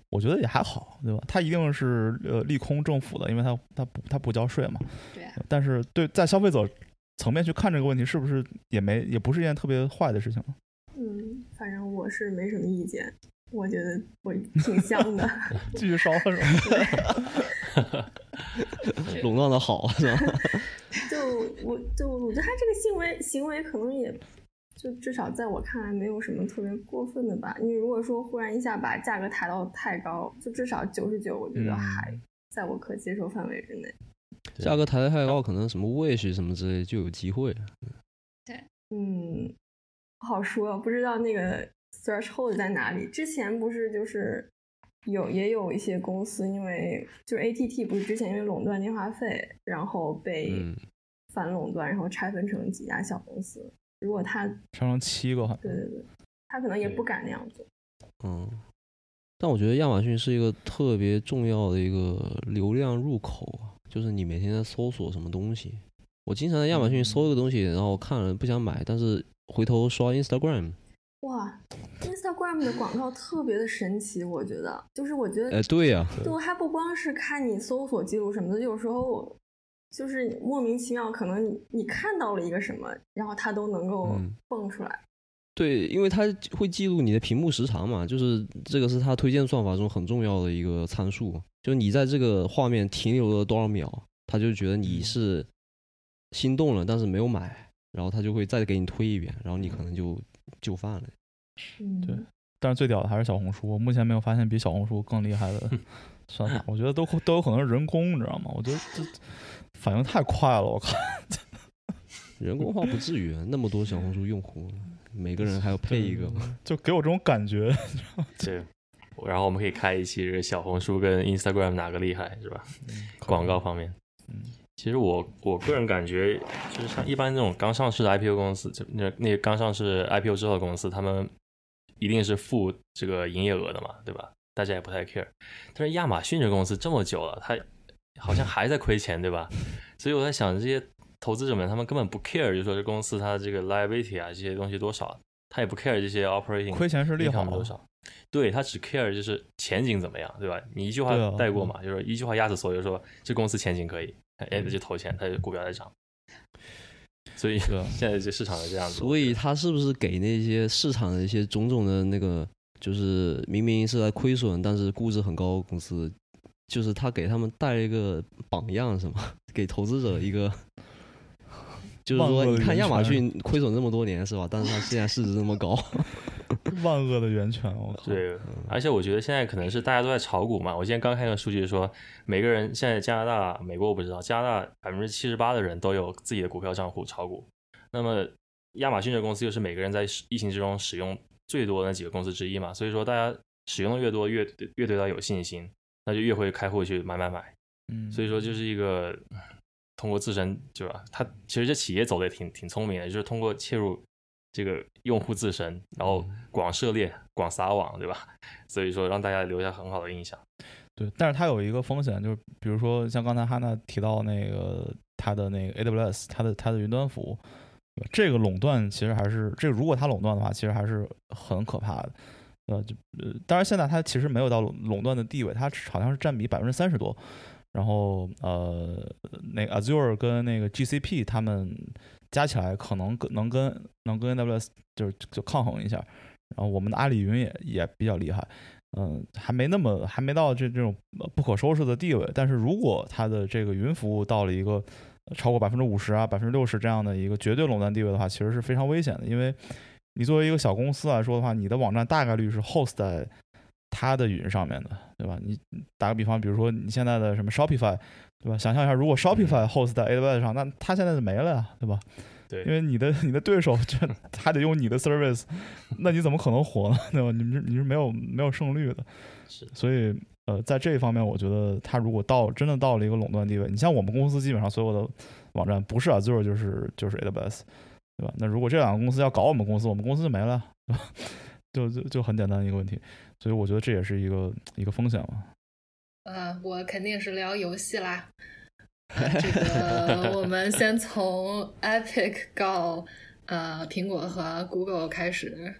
我觉得也还好，对吧？他一定是呃利空政府的，因为他他不他不交税嘛。对。但是对在消费者层面去看这个问题，是不是也没也不是一件特别坏的事情？嗯，反正我是没什么意见，我觉得我挺香的。继续烧是吧？垄断的好是吧？就我就我觉得他这个行为行为可能也。就至少在我看来，没有什么特别过分的吧。你如果说忽然一下把价格抬到太高，就至少九十九，我觉得还在我可接受范围之内。价格抬得太高，可能什么 wish 什么之类就有机会。对，嗯，不好说，不知道那个 threshold 在哪里。之前不是就是有也有一些公司，因为就是 ATT 不是之前因为垄断电话费，然后被反垄断，然后拆分成几家小公司。如果他上成七个，对对对，他可能也不敢那样做。嗯，但我觉得亚马逊是一个特别重要的一个流量入口啊，就是你每天在搜索什么东西。我经常在亚马逊搜一个东西，然后看了不想买，但是回头刷 Instagram，哇，Instagram 的广告特别的神奇，我觉得，就是我觉得，哎，对呀，就它不光是看你搜索记录什么的，有时候。就是莫名其妙，可能你你看到了一个什么，然后它都能够蹦出来。对，因为它会记录你的屏幕时长嘛，就是这个是它推荐算法中很重要的一个参数。就你在这个画面停留了多少秒，它就觉得你是心动了，但是没有买，然后它就会再给你推一遍，然后你可能就就范了。嗯，对。但是最屌的还是小红书，我目前没有发现比小红书更厉害的算法。我觉得都都有可能是人工，你知道吗？我觉得这。反应太快了，我靠！人工化不至于，那么多小红书用户，每个人还要配一个，就给我这种感觉。对，然后我们可以开一期，这个小红书跟 Instagram 哪个厉害，是吧？广告方面，嗯，其实我我个人感觉，就是像一般这种刚上市的 IPO 公司，就那那刚上市 IPO 之后的公司，他们一定是负这个营业额的嘛，对吧？大家也不太 care。但是亚马逊这公司这么久了，它好像还在亏钱，对吧？所以我在想，这些投资者们他们根本不 care，就说这公司它的这个 liability 啊这些东西多少，他也不 care 这些 operating 亏钱是利好多少，对他只 care 就是前景怎么样，对吧？你一句话带过嘛，就是一句话压死所有，说这公司前景可以，哎，那就投钱，它就股票在涨。所以现在这市场是这样子。所以他是不是给那些市场的一些种种的那个，就是明明是在亏损，但是估值很高的公司？就是他给他们带了一个榜样，是吗？给投资者一个，就是说，你看亚马逊亏损这么多年，是吧？但是它现在市值这么高，万恶的源泉，我靠！对，而且我觉得现在可能是大家都在炒股嘛。我今天刚看个数据说，每个人现在加拿大、美国我不知道，加拿大百分之七十八的人都有自己的股票账户炒股。那么亚马逊这公司又是每个人在疫情之中使用最多的那几个公司之一嘛，所以说大家使用的越多，越越对它有信心。那就越会开户去买买买，嗯，所以说就是一个通过自身，对吧？他其实这企业走的也挺挺聪明的，就是通过切入这个用户自身，然后广涉猎、广撒网，对吧？所以说让大家留下很好的印象。对，但是它有一个风险，就是比如说像刚才哈娜提到那个它的那个 AWS，它的它的云端服务，这个垄断其实还是这个如果它垄断的话，其实还是很可怕的。呃，就呃，当然现在它其实没有到垄断的地位，它好像是占比百分之三十多。然后呃，那个 Azure 跟那个 GCP 他们加起来可能能跟能跟 AWS 就是就抗衡一下。然后我们的阿里云也也比较厉害，嗯，还没那么还没到这这种不可收拾的地位。但是如果它的这个云服务到了一个超过百分之五十啊、百分之六十这样的一个绝对垄断地位的话，其实是非常危险的，因为。你作为一个小公司来说的话，你的网站大概率是 host 在它的云上面的，对吧？你打个比方，比如说你现在的什么 Shopify，对吧？想象一下，如果 Shopify host 在 AWS 上，那它现在就没了呀，对吧？对，因为你的 你的对手 就还得用你的 service，那你怎么可能活呢？对吧？你是你是没有没有胜率的。是，所以呃，在这一方面，我觉得它如果到真的到了一个垄断地位，你像我们公司基本上所有的网站不是 Azure 就是就是 AWS。对吧？那如果这两个公司要搞我们公司，我们公司就没了，对吧 就就就很简单的一个问题。所以我觉得这也是一个一个风险嘛。呃，我肯定是聊游戏啦。这个我们先从 Epic 告呃苹果和 Google 开始。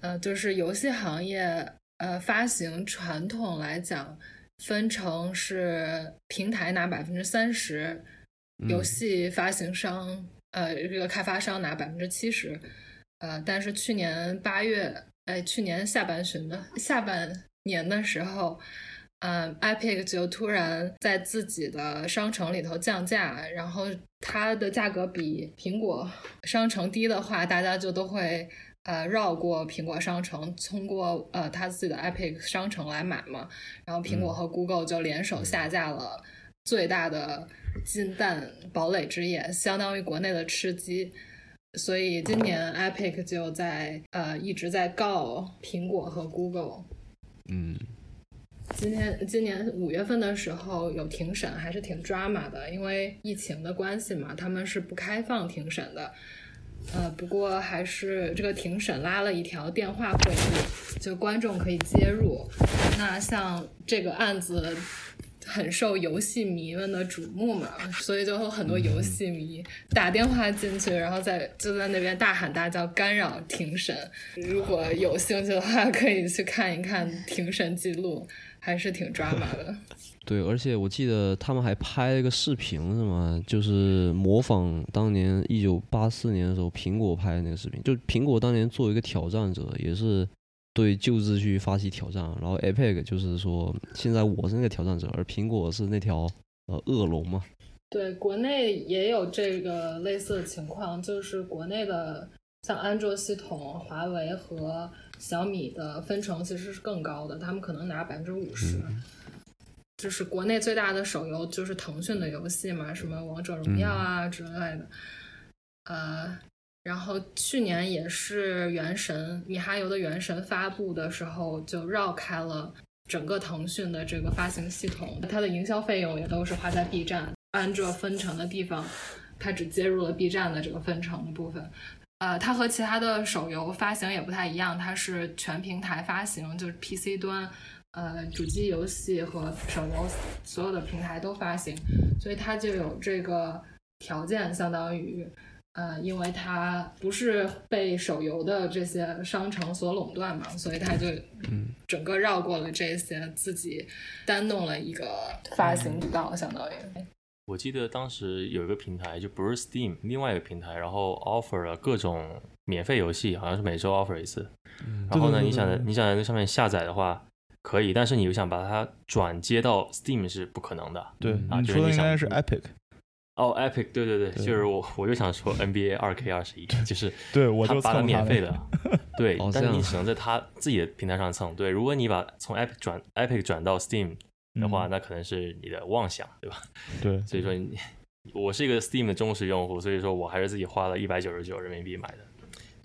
呃，就是游戏行业呃发行传统来讲分成是平台拿百分之三十，游戏发行商。呃，这个开发商拿百分之七十，呃，但是去年八月，哎，去年下半旬的下半年的时候，嗯，Epic 就突然在自己的商城里头降价，然后它的价格比苹果商城低的话，大家就都会呃绕过苹果商城，通过呃他自己的 Epic 商城来买嘛，然后苹果和 Google 就联手下架了最大的。金蛋堡垒之夜相当于国内的吃鸡，所以今年 Epic 就在呃一直在告苹果和 Google。嗯，今天今年五月份的时候有庭审，还是挺 drama 的，因为疫情的关系嘛，他们是不开放庭审的。呃，不过还是这个庭审拉了一条电话会议，就观众可以接入。那像这个案子。很受游戏迷们的瞩目嘛，所以就有很多游戏迷打电话进去，然后在就在那边大喊大叫干扰庭审。如果有兴趣的话，可以去看一看庭审记录，还是挺抓马的。对，而且我记得他们还拍了一个视频，是吗？就是模仿当年一九八四年的时候苹果拍的那个视频，就苹果当年作为一个挑战者，也是。对旧秩序发起挑战，然后 APEC 就是说，现在我是那个挑战者，而苹果是那条呃恶龙嘛。对，国内也有这个类似的情况，就是国内的像安卓系统、华为和小米的分成其实是更高的，他们可能拿百分之五十。就是国内最大的手游就是腾讯的游戏嘛，什么王者荣耀啊之类的，呃。然后去年也是《原神》米哈游的《原神》发布的时候，就绕开了整个腾讯的这个发行系统，它的营销费用也都是花在 B 站。按这分成的地方，它只接入了 B 站的这个分成的部分。呃，它和其他的手游发行也不太一样，它是全平台发行，就是 PC 端、呃主机游戏和手游所有的平台都发行，所以它就有这个条件，相当于。呃，因为它不是被手游的这些商城所垄断嘛，所以它就整个绕过了这些，自己单弄了一个发行渠道，相当于。我记得当时有一个平台，就不是 Steam，另外一个平台，然后 offer 了各种免费游戏，好像是每周 offer 一次。然后呢，你想你想在那上面下载的话可以，但是你又想把它转接到 Steam 是不可能的。对，你说的应该是 Epic。哦，Epic，对对对，就是我，我就想说 NBA 二 K 二十一，就是 对我就把它免费的，对，但是你 只能在他自己的平台上蹭。对，如果你把从 Epic 转 Epic 转到 Steam 的话，那可能是你的妄想，对吧？对，所以说你，我是一个 Steam 的忠实用户，所以说我还是自己花了一百九十九人民币买的。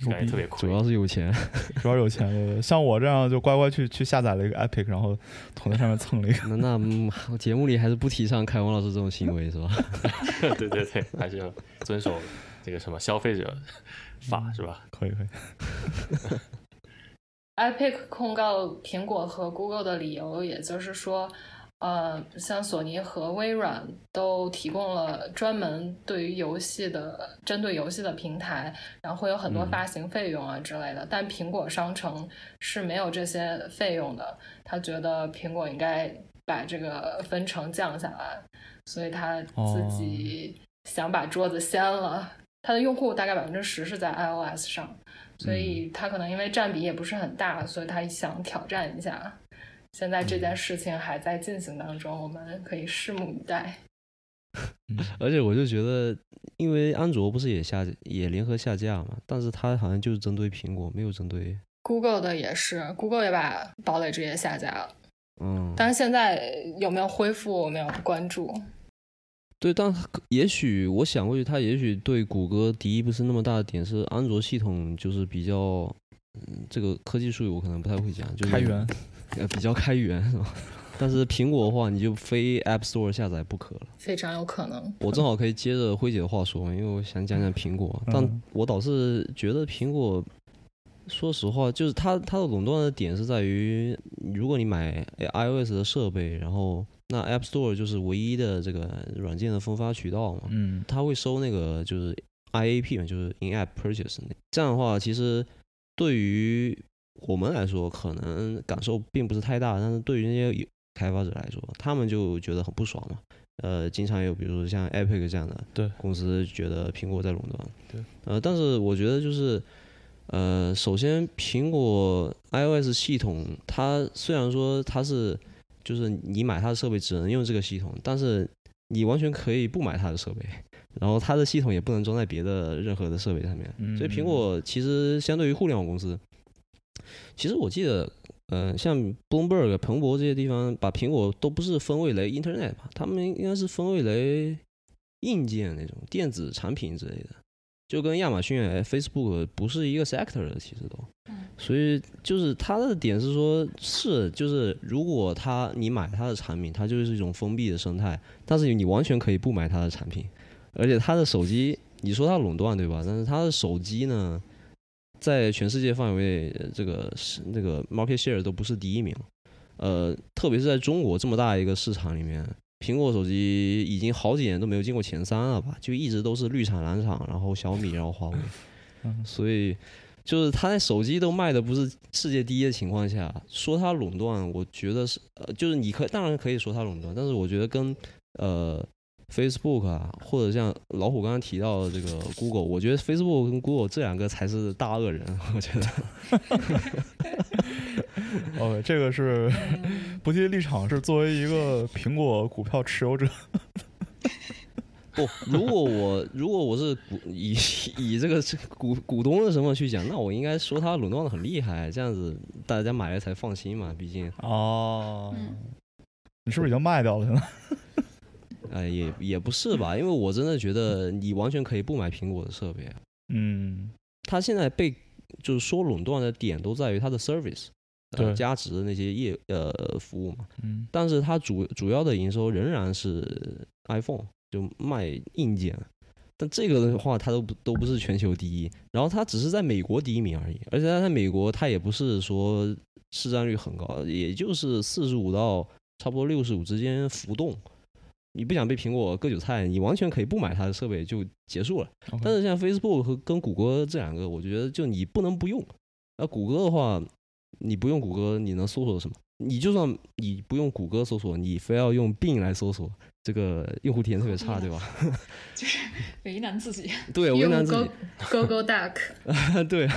感觉特别酷，主要是有钱，主要有钱。对对，像我这样就乖乖去去下载了一个 Epic，然后躺在上面蹭了一个。那那节目里还是不提倡凯文老师这种行为是吧？对对对，还是要遵守这个什么消费者法是吧？可以可以。Epic 控告苹果和 Google 的理由，也就是说。呃，像索尼和微软都提供了专门对于游戏的针对游戏的平台，然后会有很多发行费用啊之类的。但苹果商城是没有这些费用的。他觉得苹果应该把这个分成降下来，所以他自己想把桌子掀了。他的用户大概百分之十是在 iOS 上，所以他可能因为占比也不是很大，所以他想挑战一下。现在这件事情还在进行当中，我们可以拭目以待。而且我就觉得，因为安卓不是也下也联合下架嘛，但是它好像就是针对苹果，没有针对 Google 的也是，Google 也把堡垒之夜下架了。嗯，但是现在有没有恢复，我没有关注。对，但也许我想过去，它也许对谷歌敌意不是那么大的点是安卓系统就是比较，嗯，这个科技术语我可能不太会讲，就是开源。呃，比较开源是吧？但是苹果的话，你就非 App Store 下载不可了。非常有可能。我正好可以接着辉姐的话说，因为我想讲讲苹果。但我倒是觉得苹果，说实话，就是它它的垄断的点是在于，如果你买 iOS 的设备，然后那 App Store 就是唯一的这个软件的分发渠道嘛。嗯。它会收那个就是 IAP 嘛，就是 In App Purchase。这样的话，其实对于我们来说可能感受并不是太大，但是对于那些开发者来说，他们就觉得很不爽嘛。呃，经常有比如说像 Epic 这样的对公司觉得苹果在垄断。对。呃，但是我觉得就是，呃，首先苹果 iOS 系统，它虽然说它是就是你买它的设备只能用这个系统，但是你完全可以不买它的设备，然后它的系统也不能装在别的任何的设备上面。所以苹果其实相对于互联网公司。其实我记得，呃，像 Bloomberg、彭博这些地方，把苹果都不是分为雷 Internet 吧？他们应该是分为雷硬件那种电子产品之类的，就跟亚马逊、Facebook 不是一个 sector 的，其实都。所以就是它的点是说，是就是如果它你买它的产品，它就是一种封闭的生态，但是你完全可以不买它的产品，而且它的手机，你说它垄断对吧？但是它的手机呢？在全世界范围内，这个是那个 market share 都不是第一名，呃，特别是在中国这么大一个市场里面，苹果手机已经好几年都没有进过前三了吧？就一直都是绿厂蓝厂，然后小米，然后华为，所以就是它在手机都卖的不是世界第一的情况下，说它垄断，我觉得是呃，就是你可当然可以说它垄断，但是我觉得跟呃。Facebook 啊，或者像老虎刚刚提到的这个 Google，我觉得 Facebook 跟 Google 这两个才是大恶人，我觉得。OK，这个是 不计立场，是作为一个苹果股票持有者。不，如果我如果我是股以以这个股股东的身份去讲，那我应该说他垄断的很厉害，这样子大家买了才放心嘛，毕竟。哦。你是不是已经卖掉了？现在？呃，也也不是吧，因为我真的觉得你完全可以不买苹果的设备。嗯，它现在被就是说垄断的点都在于它的 service，对，加值的那些业呃服务嘛。嗯，但是它主主要的营收仍然是 iPhone，就卖硬件。但这个的话，它都不都不是全球第一，然后它只是在美国第一名而已。而且它在美国，它也不是说市占率很高，也就是四十五到差不多六十五之间浮动。你不想被苹果割韭菜，你完全可以不买它的设备就结束了。但是像 Facebook 和跟谷歌这两个，我觉得就你不能不用。那谷歌的话，你不用谷歌，你能搜索什么？你就算你不用谷歌搜索，你非要用 Bing 来搜索，这个用户体验特别差，对吧？就是为难自己。对，为难自己。Google Duck。对，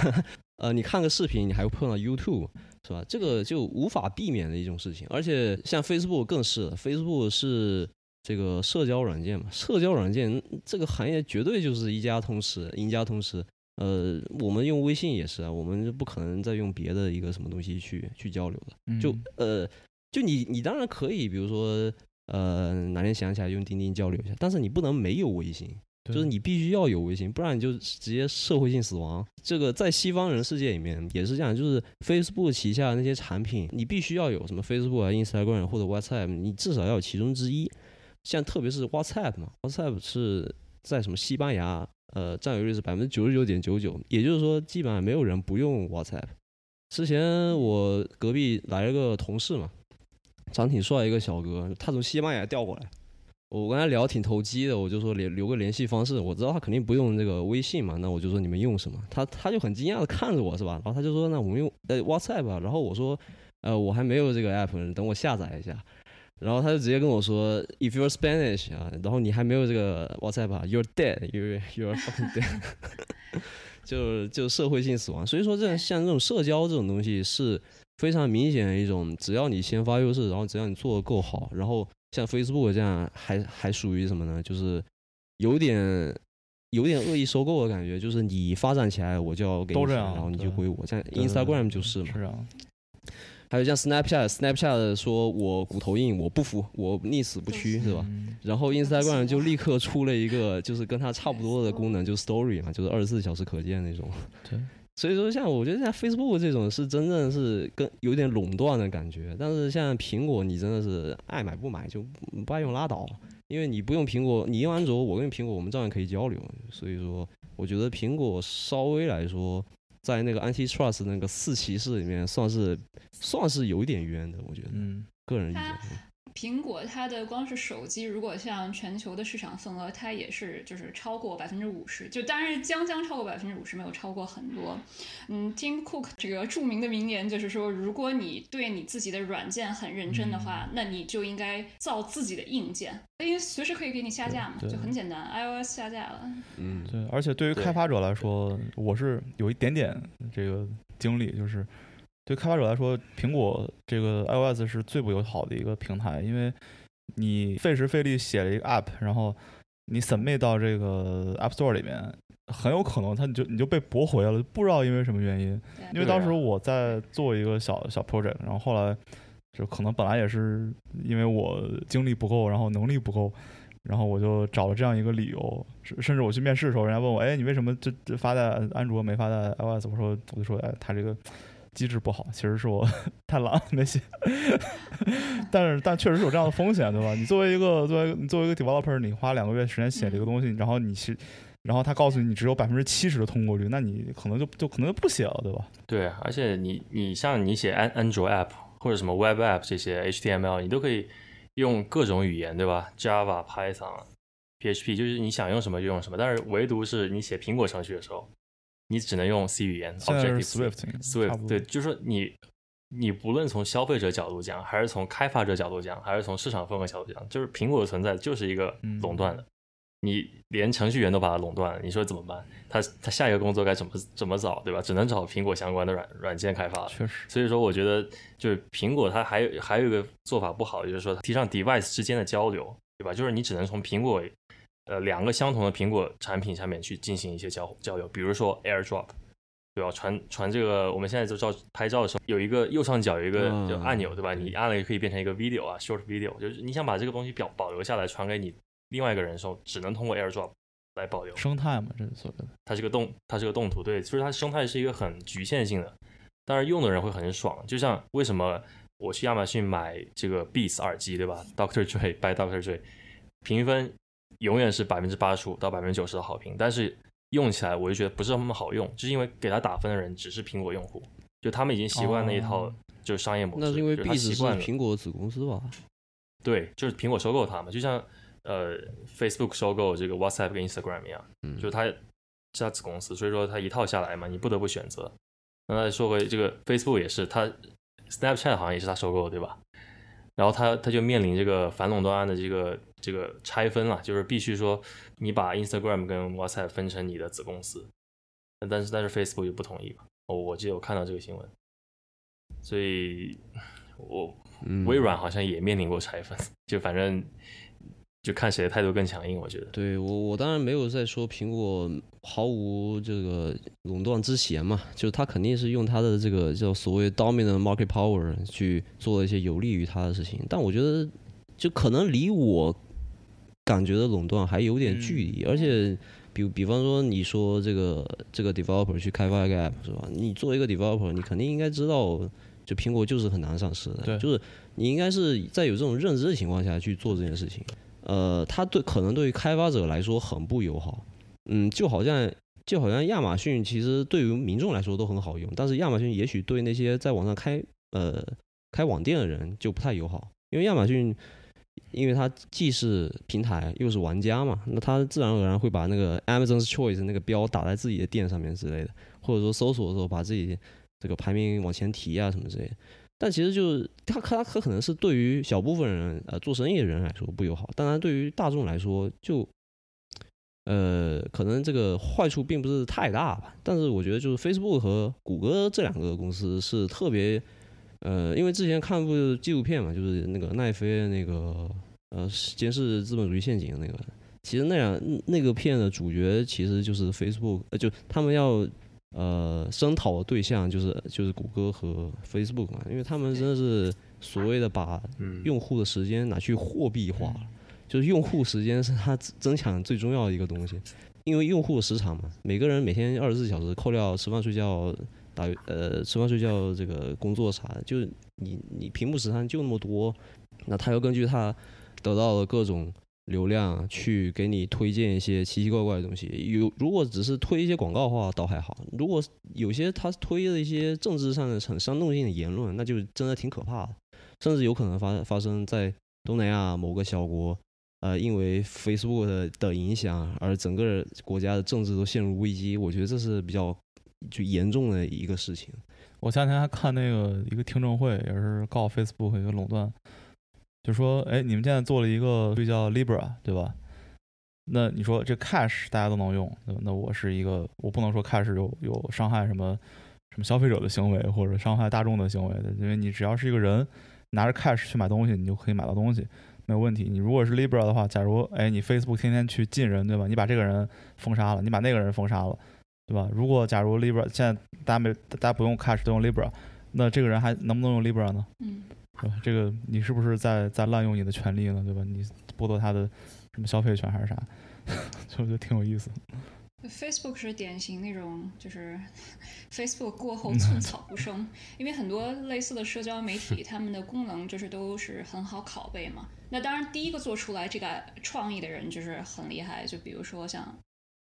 呃，你看个视频，你还会碰到 YouTube，是吧？这个就无法避免的一种事情。而且像 Facebook 更是，Facebook 是。这个社交软件嘛，社交软件这个行业绝对就是一家通吃，赢家通吃。呃，我们用微信也是啊，我们就不可能再用别的一个什么东西去去交流的。就呃，就你你当然可以，比如说呃哪天想起来用钉钉交流一下，但是你不能没有微信，就是你必须要有微信，不然你就直接社会性死亡。这个在西方人世界里面也是这样，就是 Facebook 旗下那些产品，你必须要有什么 Facebook 啊、Instagram 或者 WhatsApp，你至少要有其中之一。像特别是 WhatsApp 嘛，WhatsApp 是在什么西班牙，呃，占有率是百分之九十九点九九，也就是说，基本上没有人不用 WhatsApp。之前我隔壁来了个同事嘛，长挺帅一个小哥，他从西班牙调过来，我跟他聊挺投机的，我就说留留个联系方式，我知道他肯定不用这个微信嘛，那我就说你们用什么？他他就很惊讶的看着我是吧？然后他就说那我们用呃 WhatsApp 吧，然后我说呃我还没有这个 app，等我下载一下。然后他就直接跟我说，If you're Spanish 啊，然后你还没有这个 WhatsApp，You're dead，you're You're fucking dead，就就社会性死亡。所以说，这像这种社交这种东西是非常明显的一种，只要你先发优势，然后只要你做的够好，然后像 Facebook 这样还还属于什么呢？就是有点有点恶意收购的感觉，就是你发展起来我就要给你，然后你就归我。像 Instagram 就是嘛。是啊。还有像 Snapchat，Snapchat 说我骨头硬，我不服，我宁死不屈，是吧？然后 Instagram 就立刻出了一个，就是跟它差不多的功能，就 Story 嘛，就是二十四小时可见那种。对。所以说，像我觉得像 Facebook 这种是真正是跟有点垄断的感觉，但是像苹果，你真的是爱买不买就不爱用拉倒，因为你不用苹果，你用安卓，我跟苹果我们照样可以交流。所以说，我觉得苹果稍微来说。在那个 antitrust 那个四骑士里面，算是算是有一点冤的，我觉得，嗯，个人意见。苹果它的光是手机，如果像全球的市场份额，它也是就是超过百分之五十，就当然将将超过百分之五十，没有超过很多。嗯，Tim Cook 这个著名的名言就是说，如果你对你自己的软件很认真的话，那你就应该造自己的硬件，因为随时可以给你下架嘛，就很简单，iOS 下架了。嗯，对，而且对于开发者来说，我是有一点点这个经历，就是。对开发者来说，苹果这个 iOS 是最不友好的一个平台，因为你费时费力写了一个 app，然后你 submit 到这个 App Store 里面，很有可能它你就你就被驳回了，不知道因为什么原因。因为当时我在做一个小小 project，然后后来就可能本来也是因为我精力不够，然后能力不够，然后我就找了这样一个理由，甚至我去面试的时候，人家问我，哎，你为什么这这发在安卓没发在 iOS？我说我就说，哎，他这个。机制不好，其实是我 太懒没写。但是，但确实是有这样的风险，对吧？你作为一个作为你作为一个 developer，你花两个月时间写这个东西，然后你是，然后他告诉你你只有百分之七十的通过率，那你可能就就可能就不写了，对吧？对，而且你你像你写安安卓 app 或者什么 web app 这些 HTML，你都可以用各种语言，对吧？Java、Python、PHP，就是你想用什么就用什么。但是唯独是你写苹果程序的时候。你只能用 C 语言，Swift，Swift，对，就是说你，你不论从消费者角度讲，还是从开发者角度讲，还是从市场份额角度讲，就是苹果的存在就是一个垄断的，你连程序员都把它垄断了，你说怎么办？他他下一个工作该怎么怎么找，对吧？只能找苹果相关的软软件开发。确实，所以说我觉得就是苹果它还有还有一个做法不好，就是说提倡 device 之间的交流，对吧？就是你只能从苹果。呃，两个相同的苹果产品下面去进行一些交交流，比如说 AirDrop，对吧？传传这个，我们现在就照拍照的时候，有一个右上角有一个就按钮，对吧？你按了也可以变成一个 video 啊，short video，就是你想把这个东西表保留下来，传给你另外一个人的时候，只能通过 AirDrop 来保留。生态嘛，这是所谓的。它是个动，它是个动图，对，其实它生态是一个很局限性的，但是用的人会很爽。就像为什么我去亚马逊买这个 Beats 耳机，对吧？Doctor Dre by Doctor Dre，评分。永远是百分之八十五到百分之九十的好评，但是用起来我就觉得不是那么好用，就是因为给他打分的人只是苹果用户，就他们已经习惯那一套就是商业模式。那是因为 B 是苹果子公司吧？对，就是苹果收购他嘛，就像呃 Facebook 收购这个 WhatsApp 跟 Instagram 一样，就是它是它子公司，所以说它一套下来嘛，你不得不选择。那再说回这个 Facebook 也是，它 Snapchat 好像也是它收购的，对吧？然后他他就面临这个反垄断案的这个。这个拆分了，就是必须说你把 Instagram 跟 WhatsApp 分成你的子公司，但是但是 Facebook 就不同意嘛。我我记得我看到这个新闻，所以我微软好像也面临过拆分，就反正就看谁的态度更强硬。我觉得，对我我当然没有在说苹果毫无这个垄断之嫌嘛，就是他肯定是用他的这个叫所谓 dominant market power 去做一些有利于他的事情，但我觉得就可能离我。感觉的垄断还有点距离，而且，比比方说，你说这个这个 developer 去开发一个 app 是吧？你作为一个 developer，你肯定应该知道，就苹果就是很难上市的，就是你应该是在有这种认知的情况下去做这件事情。呃，它对可能对于开发者来说很不友好，嗯，就好像就好像亚马逊其实对于民众来说都很好用，但是亚马逊也许对那些在网上开呃开网店的人就不太友好，因为亚马逊。因为它既是平台又是玩家嘛，那它自然而然会把那个 Amazon's Choice 那个标打在自己的店上面之类的，或者说搜索的时候把自己这个排名往前提啊什么之类的。但其实就是它它它可能是对于小部分人呃做生意的人来说不友好，当然对于大众来说就呃可能这个坏处并不是太大吧。但是我觉得就是 Facebook 和谷歌这两个公司是特别。呃，因为之前看部纪录片嘛，就是那个奈飞那个呃监视资本主义陷阱那个，其实那样那个片的主角其实就是 Facebook，呃，就他们要呃声讨的对象就是就是谷歌和 Facebook 嘛，因为他们真的是所谓的把用户的时间拿去货币化了，就是用户时间是他增强最重要的一个东西，因为用户时长嘛，每个人每天二十四小时扣掉吃饭睡觉。打呃吃饭睡觉这个工作啥的，就是你你屏幕时长就那么多，那他要根据他得到的各种流量去给你推荐一些奇奇怪怪的东西。有如果只是推一些广告的话倒还好，如果有些他推的一些政治上的很煽动性的言论，那就真的挺可怕的，甚至有可能发发生在东南亚某个小国，呃，因为 Facebook 的影响而整个国家的政治都陷入危机。我觉得这是比较。就严重的一个事情，我前两天还看那个一个听证会，也是告 Facebook 一个垄断，就说，哎，你们现在做了一个就叫 Libra，对吧？那你说这 Cash 大家都能用，那我是一个，我不能说 Cash 有有伤害什么什么消费者的行为或者伤害大众的行为的，因为你只要是一个人拿着 Cash 去买东西，你就可以买到东西，没有问题。你如果是 Libra 的话，假如哎你 Facebook 天天去禁人，对吧？你把这个人封杀了，你把那个人封杀了。对吧？如果假如 Libra 现在大家没大家不用 Cash 都用 Libra，那这个人还能不能用 Libra 呢？嗯，对吧？这个你是不是在在滥用你的权利呢？对吧？你剥夺他的什么消费权还是啥？就觉得挺有意思。Facebook 是典型那种，就是 Facebook 过后寸草不生，因为很多类似的社交媒体，他们的功能就是都是很好拷贝嘛。那当然，第一个做出来这个创意的人就是很厉害，就比如说像。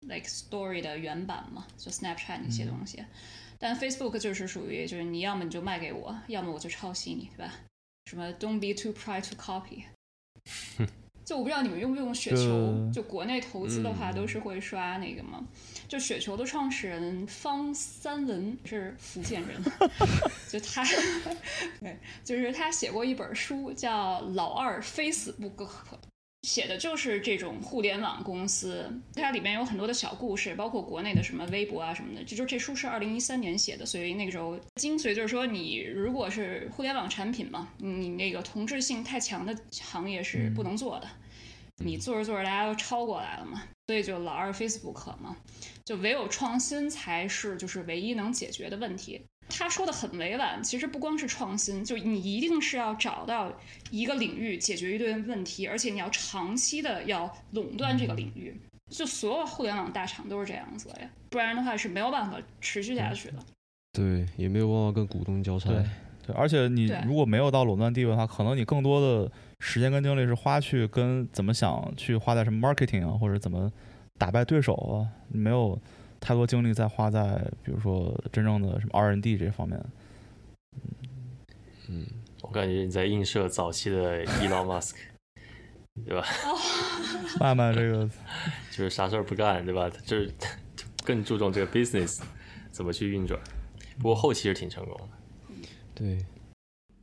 like story 的原版嘛，就 Snapchat 那些东西，但 Facebook 就是属于就是你要么你就卖给我，要么我就抄袭你，对吧？什么 Don't be too proud to copy。就我不知道你们用不用雪球，就国内投资的话都是会刷那个嘛。就雪球的创始人方三文是福建人，就他，对，就是他写过一本书叫《老二非死不可》。写的就是这种互联网公司，它里面有很多的小故事，包括国内的什么微博啊什么的。这就这书是二零一三年写的，所以那个时候精髓就是说，你如果是互联网产品嘛，你那个同质性太强的行业是不能做的。你做着做着，大家都超过来了嘛，所以就老二 Facebook 嘛，就唯有创新才是就是唯一能解决的问题。他说的很委婉，其实不光是创新，就你一定是要找到一个领域解决一堆问题，而且你要长期的要垄断这个领域。就所有互联网大厂都是这样子的呀，不然的话是没有办法持续下去的。对，也没有办法跟股东交差。对，而且你如果没有到垄断地位的话，可能你更多的时间跟精力是花去跟怎么想去花在什么 marketing 啊，或者怎么打败对手啊，没有。太多精力在花在，比如说真正的什么 R&D 这方面。嗯，我感觉你在映射早期的 Elon Musk，对吧？慢慢这个 就是啥事儿不干，对吧？就是更注重这个 business 怎么去运转。不过后期是挺成功的。对。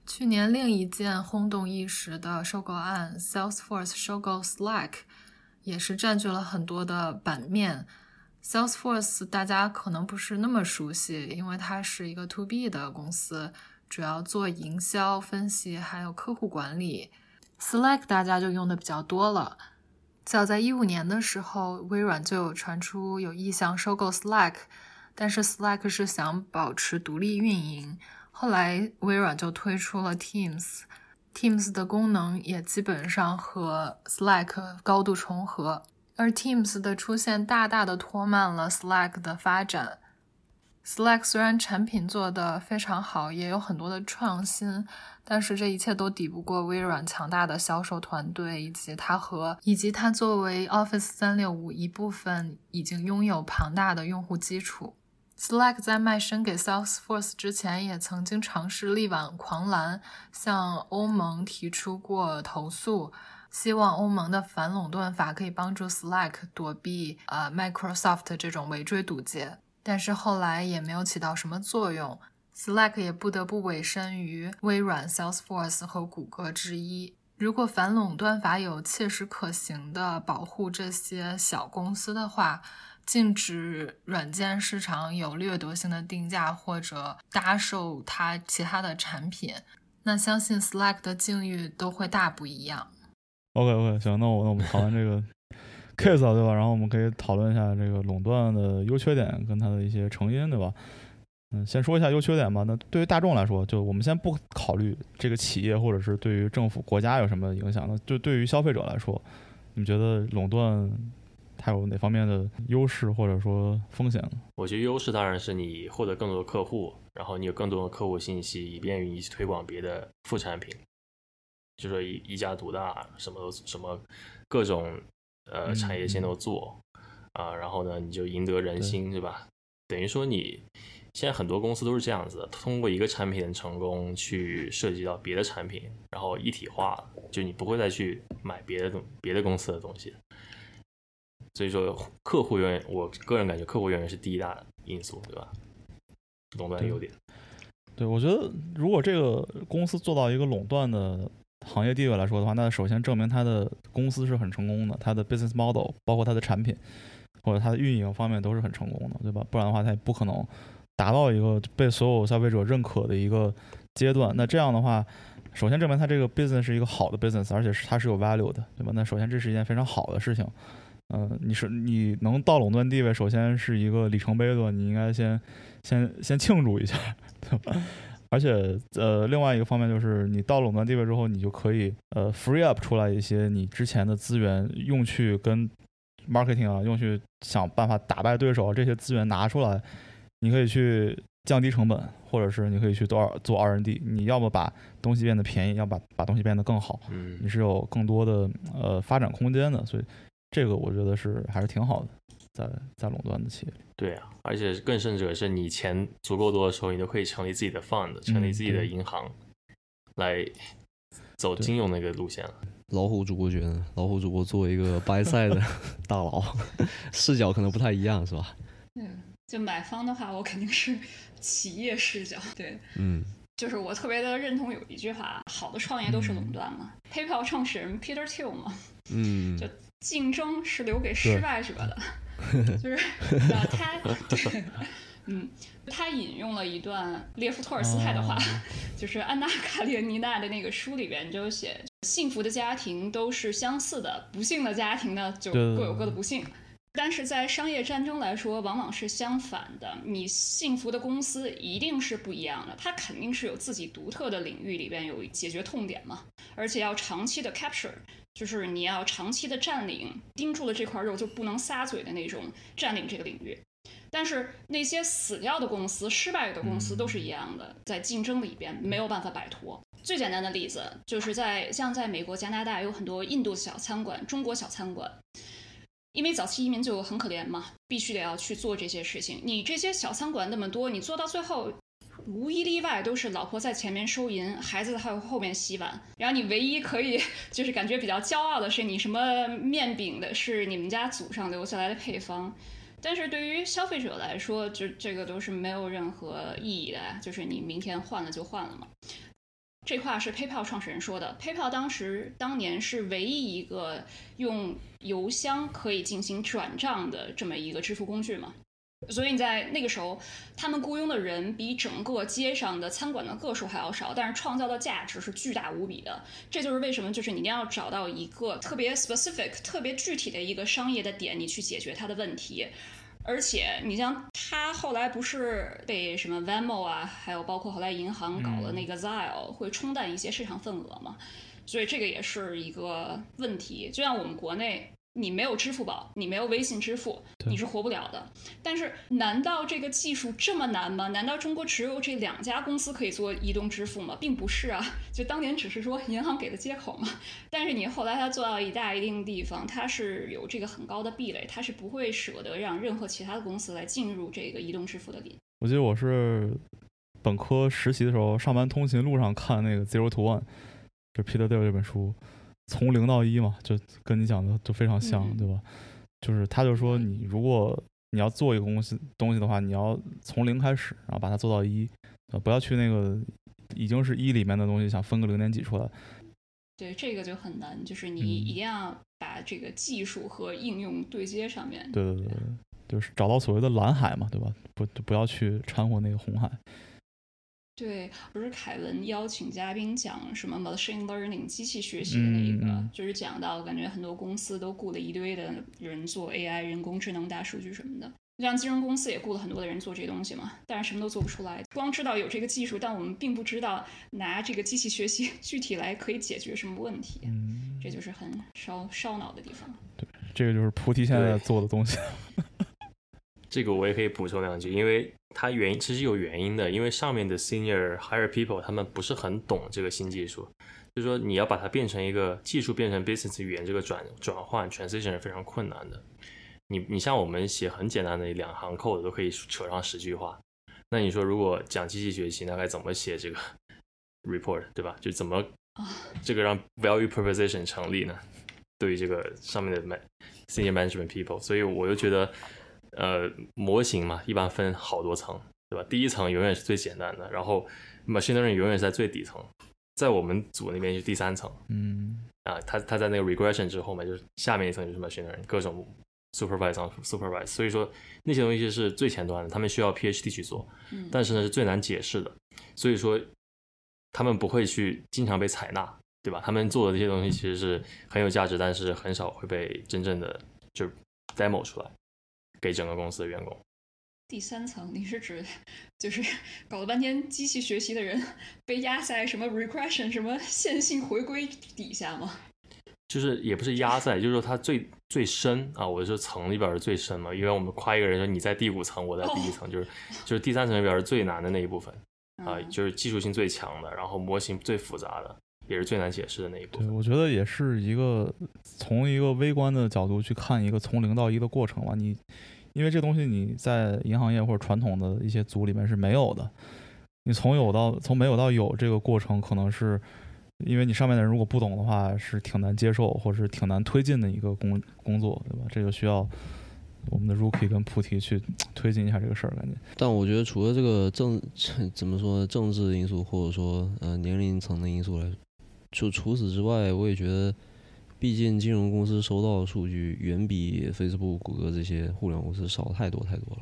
去年另一件轰动一时的收购案，Salesforce 收购 Slack，也是占据了很多的版面。Salesforce 大家可能不是那么熟悉，因为它是一个 To B 的公司，主要做营销分析还有客户管理。Slack 大家就用的比较多了。早在一五年的时候，微软就有传出有意向收购 Slack，但是 Slack 是想保持独立运营。后来微软就推出了 Teams，Teams 的功能也基本上和 Slack 高度重合。而 Teams 的出现大大的拖慢了 Slack 的发展。Slack 虽然产品做得非常好，也有很多的创新，但是这一切都抵不过微软强大的销售团队，以及它和以及它作为 Office 三六五一部分已经拥有庞大的用户基础。Slack 在卖身给 Salesforce 之前，也曾经尝试力挽狂澜，向欧盟提出过投诉，希望欧盟的反垄断法可以帮助 Slack 躲避呃 Microsoft 这种围追堵截。但是后来也没有起到什么作用，Slack 也不得不委身于微软、Salesforce 和谷歌之一。如果反垄断法有切实可行的保护这些小公司的话，禁止软件市场有掠夺性的定价或者搭售它其他的产品，那相信 Slack 的境遇都会大不一样。OK OK，行，那我那我们讨论这个。case 对吧？然后我们可以讨论一下这个垄断的优缺点跟它的一些成因，对吧？嗯，先说一下优缺点吧。那对于大众来说，就我们先不考虑这个企业或者是对于政府国家有什么影响。那就对于消费者来说，你觉得垄断它有哪方面的优势或者说风险？我觉得优势当然是你获得更多的客户，然后你有更多的客户信息，以便于你去推广别的副产品。就说一一家独大，什么都什么各种。呃，产业线都做啊，然后呢，你就赢得人心，是吧？等于说你现在很多公司都是这样子的，通过一个产品的成功去涉及到别的产品，然后一体化，就你不会再去买别的东别的公司的东西。所以说，客户永远，我个人感觉客户永远是第一大因素，对吧？垄断优点。对，我觉得如果这个公司做到一个垄断的。行业地位来说的话，那首先证明它的公司是很成功的，它的 business model 包括它的产品或者它的运营方面都是很成功的，对吧？不然的话，它也不可能达到一个被所有消费者认可的一个阶段。那这样的话，首先证明它这个 business 是一个好的 business，而且是它是有 value 的，对吧？那首先这是一件非常好的事情。嗯，你是你能到垄断地位，首先是一个里程碑的，你应该先先先庆祝一下，对吧？而且，呃，另外一个方面就是，你到了垄断地位之后，你就可以，呃，free up 出来一些你之前的资源，用去跟 marketing 啊，用去想办法打败对手，这些资源拿出来，你可以去降低成本，或者是你可以去做做 R&D。你要么把东西变得便宜，要把把东西变得更好，你是有更多的呃发展空间的。所以，这个我觉得是还是挺好的。在在垄断的企业，对啊，而且更甚者是你钱足够多的时候，你都可以成立自己的 fund，成立自己的银行，来走金融那个路线了。老虎主播觉得，老虎主播作为一个掰赛的 大佬，视角可能不太一样，是吧？嗯，就买方的话，我肯定是企业视角。对，嗯，就是我特别的认同有一句话：好的创业都是垄断嘛。PayPal 创始人 Peter Thiel 嘛，嗯，就竞争是留给失败者的。就是他，嗯，他引用了一段列夫·托尔斯泰的话，就是安娜·卡列尼娜的那个书里边就写：幸福的家庭都是相似的，不幸的家庭呢就各有各的不幸。但是在商业战争来说，往往是相反的。你幸福的公司一定是不一样的，它肯定是有自己独特的领域里边有解决痛点嘛，而且要长期的 capture。就是你要长期的占领，盯住了这块肉就不能撒嘴的那种占领这个领域。但是那些死掉的公司、失败的公司都是一样的，在竞争里边没有办法摆脱。最简单的例子就是在像在美国、加拿大有很多印度小餐馆、中国小餐馆，因为早期移民就很可怜嘛，必须得要去做这些事情。你这些小餐馆那么多，你做到最后。无一例外都是老婆在前面收银，孩子在后面洗碗。然后你唯一可以 就是感觉比较骄傲的是，你什么面饼的是你们家祖上留下来的配方。但是对于消费者来说，就这个都是没有任何意义的，就是你明天换了就换了嘛。这话是 PayPal 创始人说的。PayPal 当时当年是唯一一个用邮箱可以进行转账的这么一个支付工具嘛。所以你在那个时候，他们雇佣的人比整个街上的餐馆的个数还要少，但是创造的价值是巨大无比的。这就是为什么，就是你一定要找到一个特别 specific、特别具体的一个商业的点，你去解决它的问题。而且，你像他后来不是被什么 Venmo 啊，还有包括后来银行搞了那个 Zelle，会冲淡一些市场份额嘛？所以这个也是一个问题。就像我们国内。你没有支付宝，你没有微信支付，你是活不了的。但是，难道这个技术这么难吗？难道中国只有这两家公司可以做移动支付吗？并不是啊，就当年只是说银行给的接口嘛。但是你后来它做到一大一定地方，它是有这个很高的壁垒，它是不会舍得让任何其他的公司来进入这个移动支付的领域。我记得我是本科实习的时候，上班通勤路上看那个《Zero to One》，就 Peter Thiel 这本书。从零到一嘛，就跟你讲的就非常像，对吧？就是他就说，你如果你要做一个东西东西的话，你要从零开始，然后把它做到一，不要去那个已经是一里面的东西想分个零点几出来。对，这个就很难，就是你一定要把这个技术和应用对接上面。对对对，就是找到所谓的蓝海嘛，对吧？不不要去掺和那个红海。对，不是凯文邀请嘉宾讲什么 machine learning 机器学习的那个，就是讲到感觉很多公司都雇了一堆的人做 AI 人工智能大数据什么的，像金融公司也雇了很多的人做这东西嘛，但是什么都做不出来，光知道有这个技术，但我们并不知道拿这个机器学习 具体来可以解决什么问题，嗯。这就是很烧烧脑的地方。对，这个就是菩提现在做的东西。这个我也可以补充两句，因为它原因其实有原因的，因为上面的 senior higher people 他们不是很懂这个新技术，就是说你要把它变成一个技术变成 business 语言，这个转转换 transition 是非常困难的。你你像我们写很简单的两行 code 都可以扯上十句话，那你说如果讲机器学习，那该怎么写这个 report 对吧？就怎么这个让 value proposition 成立呢？对于这个上面的 senior management people，所以我就觉得。呃，模型嘛，一般分好多层，对吧？第一层永远是最简单的，然后 machine learning 永远是在最底层，在我们组那边是第三层，嗯，啊，它它在那个 regression 之后嘛，就是下面一层就是 machine learning，各种 supervise supervise，所以说那些东西是最前端的，他们需要 PhD 去做，但是呢是最难解释的，所以说他们不会去经常被采纳，对吧？他们做的这些东西其实是很有价值，但是很少会被真正的就 demo 出来。给整个公司的员工。第三层，你是指就是搞了半天机器学习的人被压在什么 regression 什么线性回归底下吗？就是也不是压在，就是说它最最深啊，我说层里边是最深嘛。因为我们夸一个人说你在第五层，我在第一层，就是就是第三层里边是最难的那一部分 啊，就是技术性最强的，然后模型最复杂的，也是最难解释的那一部分。对，我觉得也是一个从一个微观的角度去看一个从零到一的过程吧，你。因为这东西你在银行业或者传统的一些组里面是没有的，你从有到从没有到有这个过程，可能是因为你上面的人如果不懂的话，是挺难接受或者是挺难推进的一个工工作，对吧？这就需要我们的 Rookie 跟菩提去推进一下这个事儿，感觉。但我觉得除了这个政 怎么说政治因素或者说呃年龄层的因素来，就除此之外，我也觉得。毕竟金融公司收到的数据远比 Facebook、谷歌这些互联网公司少太多太多了，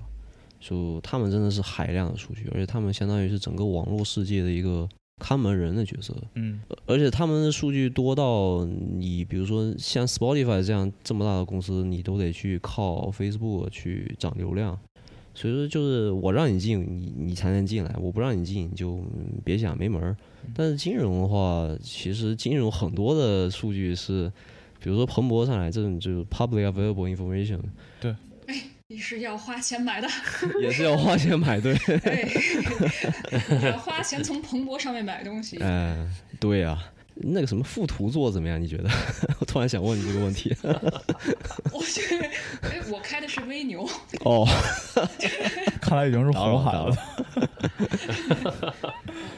就他们真的是海量的数据，而且他们相当于是整个网络世界的一个看门人的角色。嗯，而且他们的数据多到你比如说像 Spotify 这样这么大的公司，你都得去靠 Facebook 去涨流量。所以说就是我让你进，你你才能进来；我不让你进，你就别想没门儿。但是金融的话，其实金融很多的数据是，比如说彭博上来这种就是 public available information。对。哎，你是要花钱买的？也是要花钱买，对。要花钱从彭博上面买东西。嗯，对呀。那个什么附图做怎么样？你觉得？我突然想问你这个问题。我觉得，哎，我开的是微牛。哦，看来已经是红海了。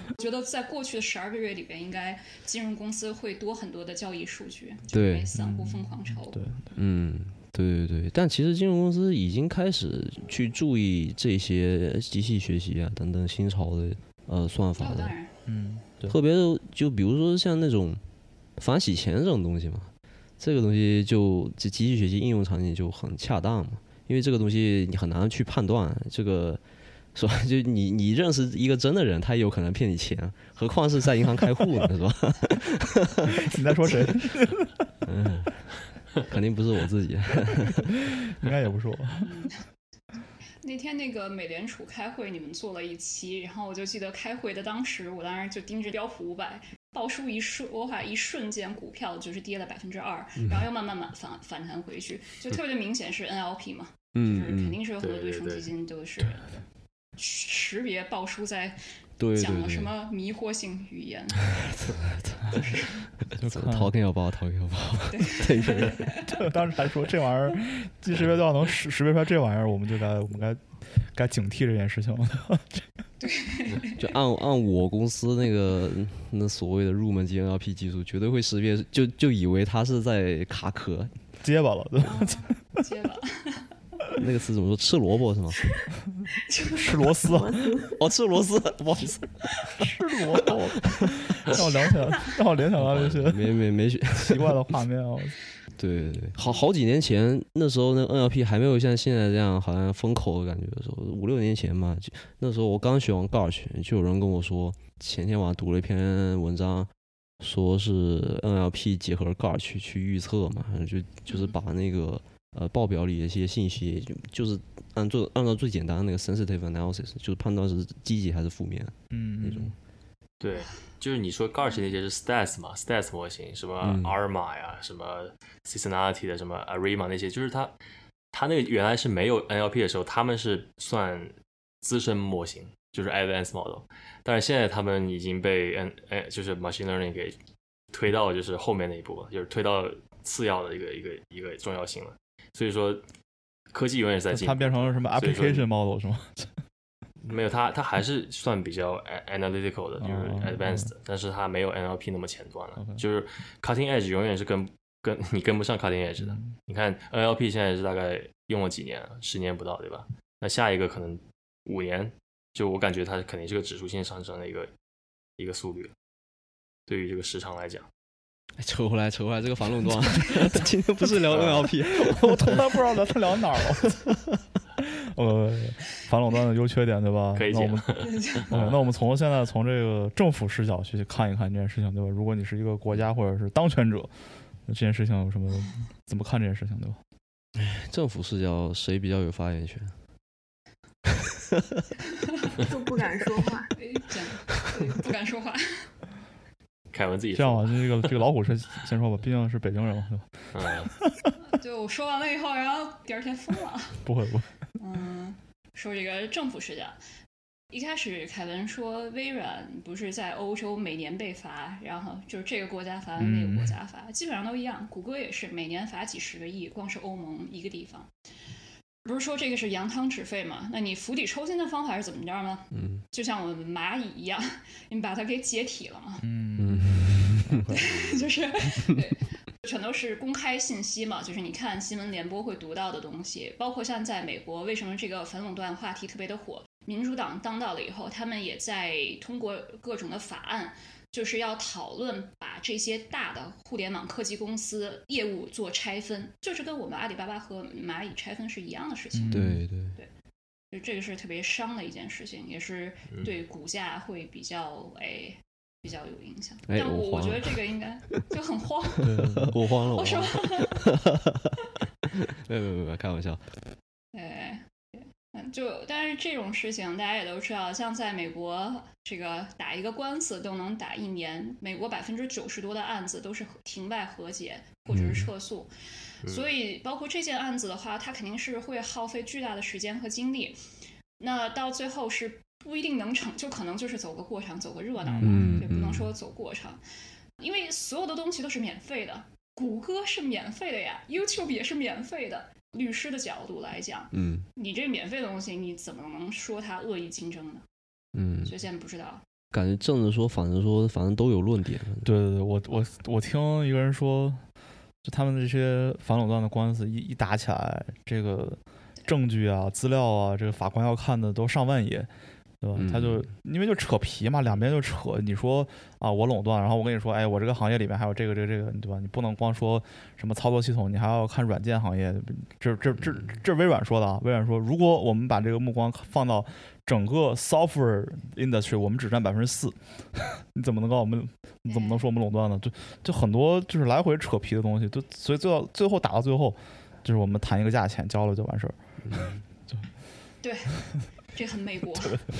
我觉得在过去的十二个月里边，应该金融公司会多很多的交易数据，对，散户疯狂炒。对，嗯，对对对。但其实金融公司已经开始去注意这些机器学习啊等等新潮的呃算法了。嗯。特别就比如说像那种反洗钱这种东西嘛，这个东西就这机器学习应用场景就很恰当嘛，因为这个东西你很难去判断这个是吧？就你你认识一个真的人，他也有可能骗你钱，何况是在银行开户呢，是吧？你在说谁？嗯，肯定不是我自己，应该也不是我。那天那个美联储开会，你们做了一期，然后我就记得开会的当时，我当时就盯着标普五百，报出一瞬，我话一瞬间股票就是跌了百分之二，然后又慢慢慢反反弹回去，就特别的明显是 NLP 嘛，就是肯定是有很多对冲基金都是识别报出在讲了什么迷惑性语言，掏根腰包，掏根腰包，对。对对，当时还说这玩意儿，即识别都要能识识别出来这玩意儿，我们就该我们该该警惕这件事情了。对，就按按我公司那个那所谓的入门级 NLP 技术，绝对会识别，就就以为他是在卡壳，结巴了，对吧？结巴。那个词怎么说？吃萝卜是吗？吃螺丝。哦，吃螺丝，不好意思。吃萝卜，让我联想，让我联想到那些 没没没奇怪的画面啊。对对对，好好几年前，那时候那 NLP 还没有像现在这样好像风口的感觉的时候，五六年前嘛，就那时候我刚学完 Garch，就有人跟我说，前天晚上读了一篇文章，说是 NLP 结合 Garch 去预测嘛，就就是把那个呃报表里的一些信息，就就是按做按照最简单的那个 sensitive analysis，就是判断是积极还是负面，嗯那种。对，就是你说 Garch 那些是 Stats 嘛，Stats 模型，什么 Arma 呀，什么 Seasonality 的，什么 Arima 那些，就是它，它那个原来是没有 NLP 的时候，他们是算资深模型，就是 Advanced Model，但是现在他们已经被 N 哎，就是 Machine Learning 给推到就是后面那一步了，就是推到次要的一个一个一个重要性了。所以说，科技永远是在进，它变成了什么 Application Model 是吗？没有，它它还是算比较 analytical 的，就是 advanced，但是它没有 NLP 那么前端了。就是 cutting edge 永远是跟跟你跟不上 cutting edge 的。你看 NLP 现在是大概用了几年，十年不到，对吧？那下一个可能五年，就我感觉它肯定是个指数性上升的一个一个速率。对于这个时长来讲，扯回来扯回来，这个反垄断，今天不是聊 NLP，我从来不知道咱他聊哪儿了。呃，反垄断的优缺点，对吧？可以那我们，那我们从现在从这个政府视角去看一看这件事情，对吧？如果你是一个国家或者是当权者，那这件事情有什么怎么看这件事情，对吧？政府视角谁比较有发言权？都不敢说话，不敢说话。凯文自己这样吧，这个这个老虎是 先说吧，毕竟是北京人嘛，对吧？嗯，就我说完了以后，然后第二天疯了。不会不会。嗯，说这个政府视角，一开始凯文说微软不是在欧洲每年被罚，然后就是这个国家罚那个国家罚，基本上都一样。谷歌也是每年罚几十个亿，光是欧盟一个地方。不是说这个是扬汤止沸吗？那你釜底抽薪的方法是怎么着呢？嗯，就像我们蚂蚁一样，你把它给解体了嘛。嗯，就是对，全都是公开信息嘛。就是你看新闻联播会读到的东西，包括像在美国，为什么这个反垄断话题特别的火？民主党当道了以后，他们也在通过各种的法案。就是要讨论把这些大的互联网科技公司业务做拆分，就是跟我们阿里巴巴和蚂蚁拆分是一样的事情。对对对，就这个是特别伤的一件事情，也是对股价会比较哎比较有影响。但我我觉得这个应该 就很慌，我慌了，我说，没有没有没有开玩笑。哎。嗯，就但是这种事情大家也都知道，像在美国，这个打一个官司都能打一年。美国百分之九十多的案子都是庭外和解或者是撤诉，所以包括这件案子的话，它肯定是会耗费巨大的时间和精力。那到最后是不一定能成就，可能就是走个过场，走个热闹嘛，也不能说走过场，因为所有的东西都是免费的，谷歌是免费的呀，YouTube 也是免费的。律师的角度来讲，嗯，你这免费的东西，你怎么能说它恶意竞争呢？嗯，所以现在不知道。感觉正着说，反正说，反正都有论点。对对对，我我我听一个人说，就他们这些反垄断的官司一一打起来，这个证据啊、资料啊，这个法官要看的都上万页。对吧？他就因为就扯皮嘛，两边就扯。你说啊，我垄断，然后我跟你说，哎，我这个行业里面还有这个这个这个，对吧？你不能光说什么操作系统，你还要看软件行业。这这这这微软说的啊，微软说，如果我们把这个目光放到整个 software industry，我们只占百分之四，你怎么能告我们？你怎么能说我们垄断呢？就就很多就是来回扯皮的东西，就所以最后最后打到最后，就是我们谈一个价钱，交了就完事儿。就对，这很美国。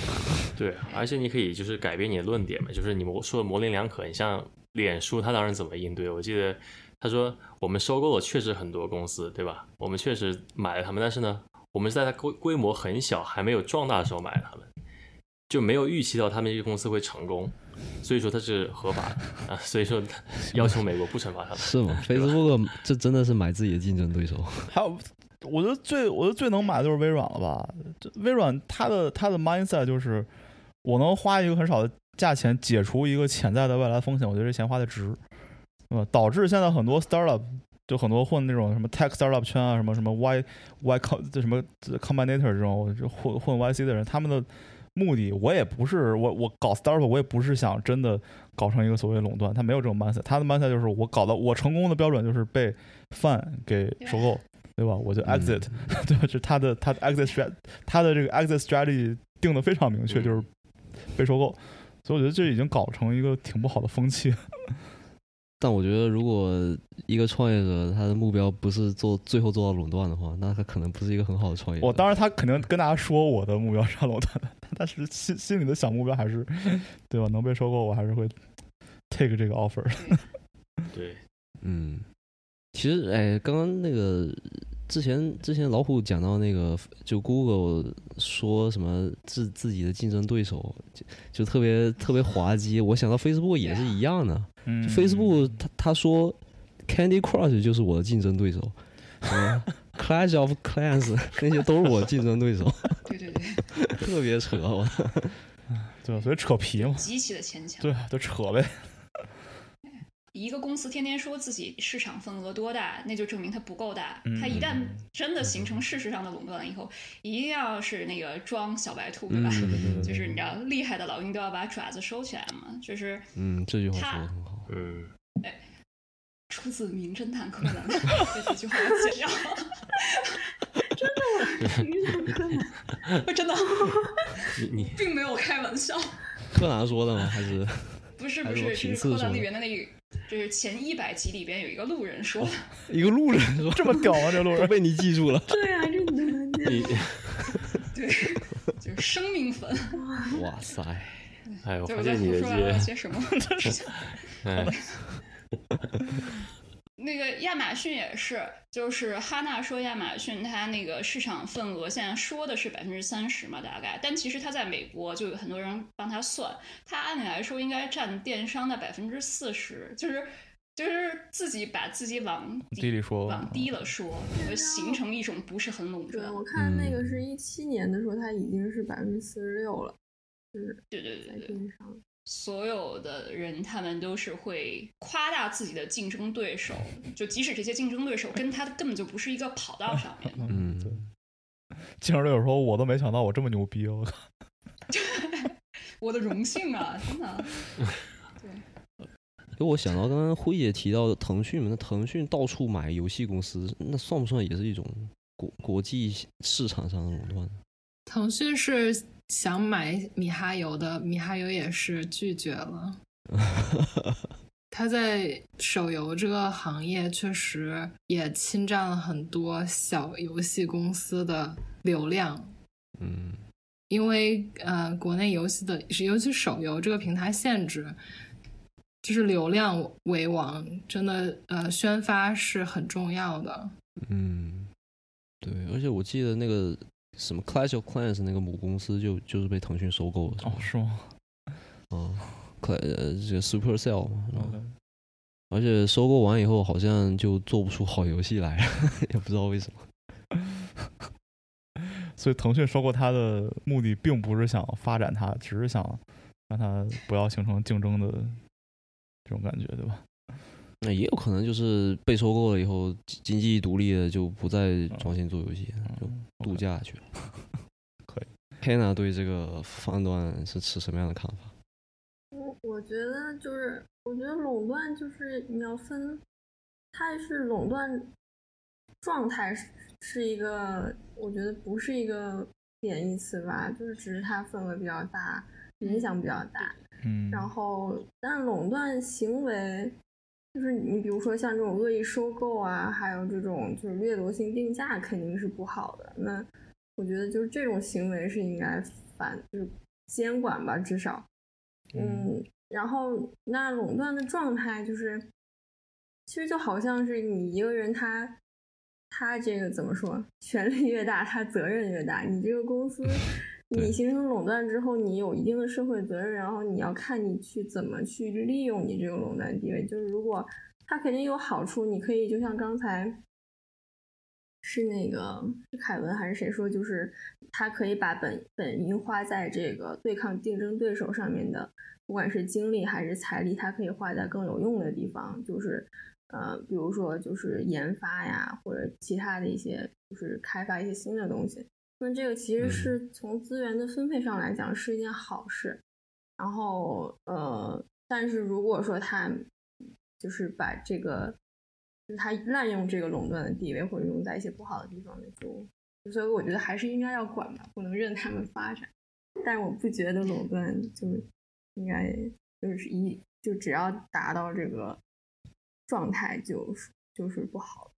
对，而且你可以就是改变你的论点嘛，就是你模说的模棱两可。你像脸书，他当时怎么应对？我记得他说我们收购了确实很多公司，对吧？我们确实买了他们，但是呢，我们是在它规规模很小还没有壮大的时候买他们，就没有预期到他们这个公司会成功，所以说它是合法的啊。所以说要求美国不惩罚他们，是吗？Facebook 这真的是买自己的竞争对手。还有。我觉得最我觉得最能买的就是微软了吧？微软它的它的 mindset 就是我能花一个很少的价钱解除一个潜在的未来风险，我觉得这钱花的值，呃，导致现在很多 startup 就很多混那种什么 tech startup 圈啊，什么什么 y y com 这什么 combinator 这种就混混 yc 的人，他们的目的我也不是我我搞 startup 我也不是想真的搞成一个所谓垄断，他没有这种 mindset，他的 mindset 就是我搞的我成功的标准就是被 Fan 给收购。对吧？我就 exit，对吧？就他的他的 exit strategy，他的这个 exit strategy 定的非常明确，就是被收购。所以我觉得这已经搞成一个挺不好的风气。但我觉得，如果一个创业者他的目标不是做最后做到垄断的话，那他可能不是一个很好的创业。我当然他肯定跟大家说我的目标是垄断的，但是心心里的小目标还是对吧？能被收购，我还是会 take 这个 offer。对，嗯。其实，哎，刚刚那个之前之前老虎讲到那个，就 Google 说什么自自己的竞争对手，就就特别特别滑稽。我想到 Facebook 也是一样的，Facebook 他他说 Candy Crush 就是我的竞争对手，Clash of Clans 那些都是我竞争对手。对对对，特别扯，我，对，所以扯皮嘛，极其的牵强。对，就扯呗。一个公司天天说自己市场份额多大，那就证明它不够大。它一旦真的形成事实上的垄断了以后，一定要是那个装小白兔，对吧？就是你知道，厉害的老鹰都要把爪子收起来嘛。就是嗯，这句话说的很好。嗯，哎，出自《名侦探柯南》，这句话我剪掉。真的，名侦探柯南，真的，你你并没有开玩笑。柯南说的吗？还是不是不是？是柯南里边的那。就是前一百集里边有一个路人说，一个路人说这么屌啊，这路人 被你记住了。对啊，这能你 对，就是生命粉。哇塞！哎，我发现你些什么？哎。那个亚马逊也是，就是哈娜说亚马逊它那个市场份额现在说的是百分之三十嘛，大概，但其实它在美国就有很多人帮他算，它按理来说应该占电商的百分之四十，就是就是自己把自己往低里说，往低了说，形成一种不是很垄断。对，我看那个是一七年的时候，它已经是百分之四十六了，就是对对对对。所有的人，他们都是会夸大自己的竞争对手，就即使这些竞争对手跟他根本就不是一个跑道上面。嗯，对。竞争对手说：“我都没想到我这么牛逼，我靠！”我的荣幸啊，真的。对。给我想到刚刚辉姐提到的腾讯嘛，那腾讯到处买游戏公司，那算不算也是一种国国际市场上的垄断？腾讯是。想买米哈游的米哈游也是拒绝了。他在手游这个行业确实也侵占了很多小游戏公司的流量。嗯，因为呃，国内游戏的尤其手游这个平台限制，就是流量为王，真的呃，宣发是很重要的。嗯，对，而且我记得那个。什么 Clash of Clans 那个母公司就就是被腾讯收购了哦，是吗？嗯，Cl 呃这个 Supercell 嘛，而且收购完以后好像就做不出好游戏来，也不知道为什么。所以腾讯收购它的目的并不是想发展它，只是想让它不要形成竞争的这种感觉，对吧？那也有可能就是被收购了以后，经济独立了，就不再专心做游戏，就度假去了。可以。Hannah 对这个判断是持什么样的看法？我我觉得就是，我觉得垄断就是你要分，它是垄断状态是是一个，我觉得不是一个贬义词吧，就是只是它氛围比较大，影响比较大。嗯。然后，但垄断行为。就是你比如说像这种恶意收购啊，还有这种就是掠夺性定价，肯定是不好的。那我觉得就是这种行为是应该反，就是监管吧，至少，嗯，然后那垄断的状态就是，其实就好像是你一个人他。他这个怎么说？权力越大，他责任越大。你这个公司，你形成垄断之后，你有一定的社会责任，然后你要看你去怎么去利用你这个垄断地位。就是如果他肯定有好处，你可以就像刚才是那个是凯文还是谁说，就是他可以把本本应花在这个对抗竞争对手上面的，不管是精力还是财力，他可以花在更有用的地方，就是。呃，比如说就是研发呀，或者其他的一些，就是开发一些新的东西。那这个其实是从资源的分配上来讲是一件好事。然后，呃，但是如果说他就是把这个，就是他滥用这个垄断的地位，或者用在一些不好的地方，就所以我觉得还是应该要管吧，不能任他们发展。但是我不觉得垄断就应该就是一就只要达到这个。状态就是就是不好。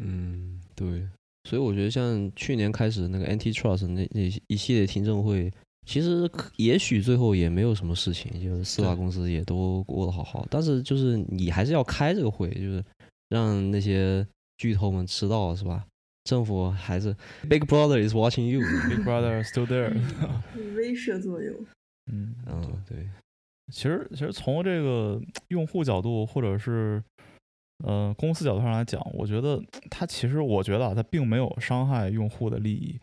嗯，对，所以我觉得像去年开始那个 antitrust 那那一系列听证会，其实也许最后也没有什么事情，就是四大公司也都过得好好。但是就是你还是要开这个会，就是让那些巨头们知道，是吧？政府还是 Big Brother is watching you，Big Brother still there，威慑作用。嗯嗯，对。其实，其实从这个用户角度，或者是呃公司角度上来讲，我觉得它其实，我觉得啊，它并没有伤害用户的利益。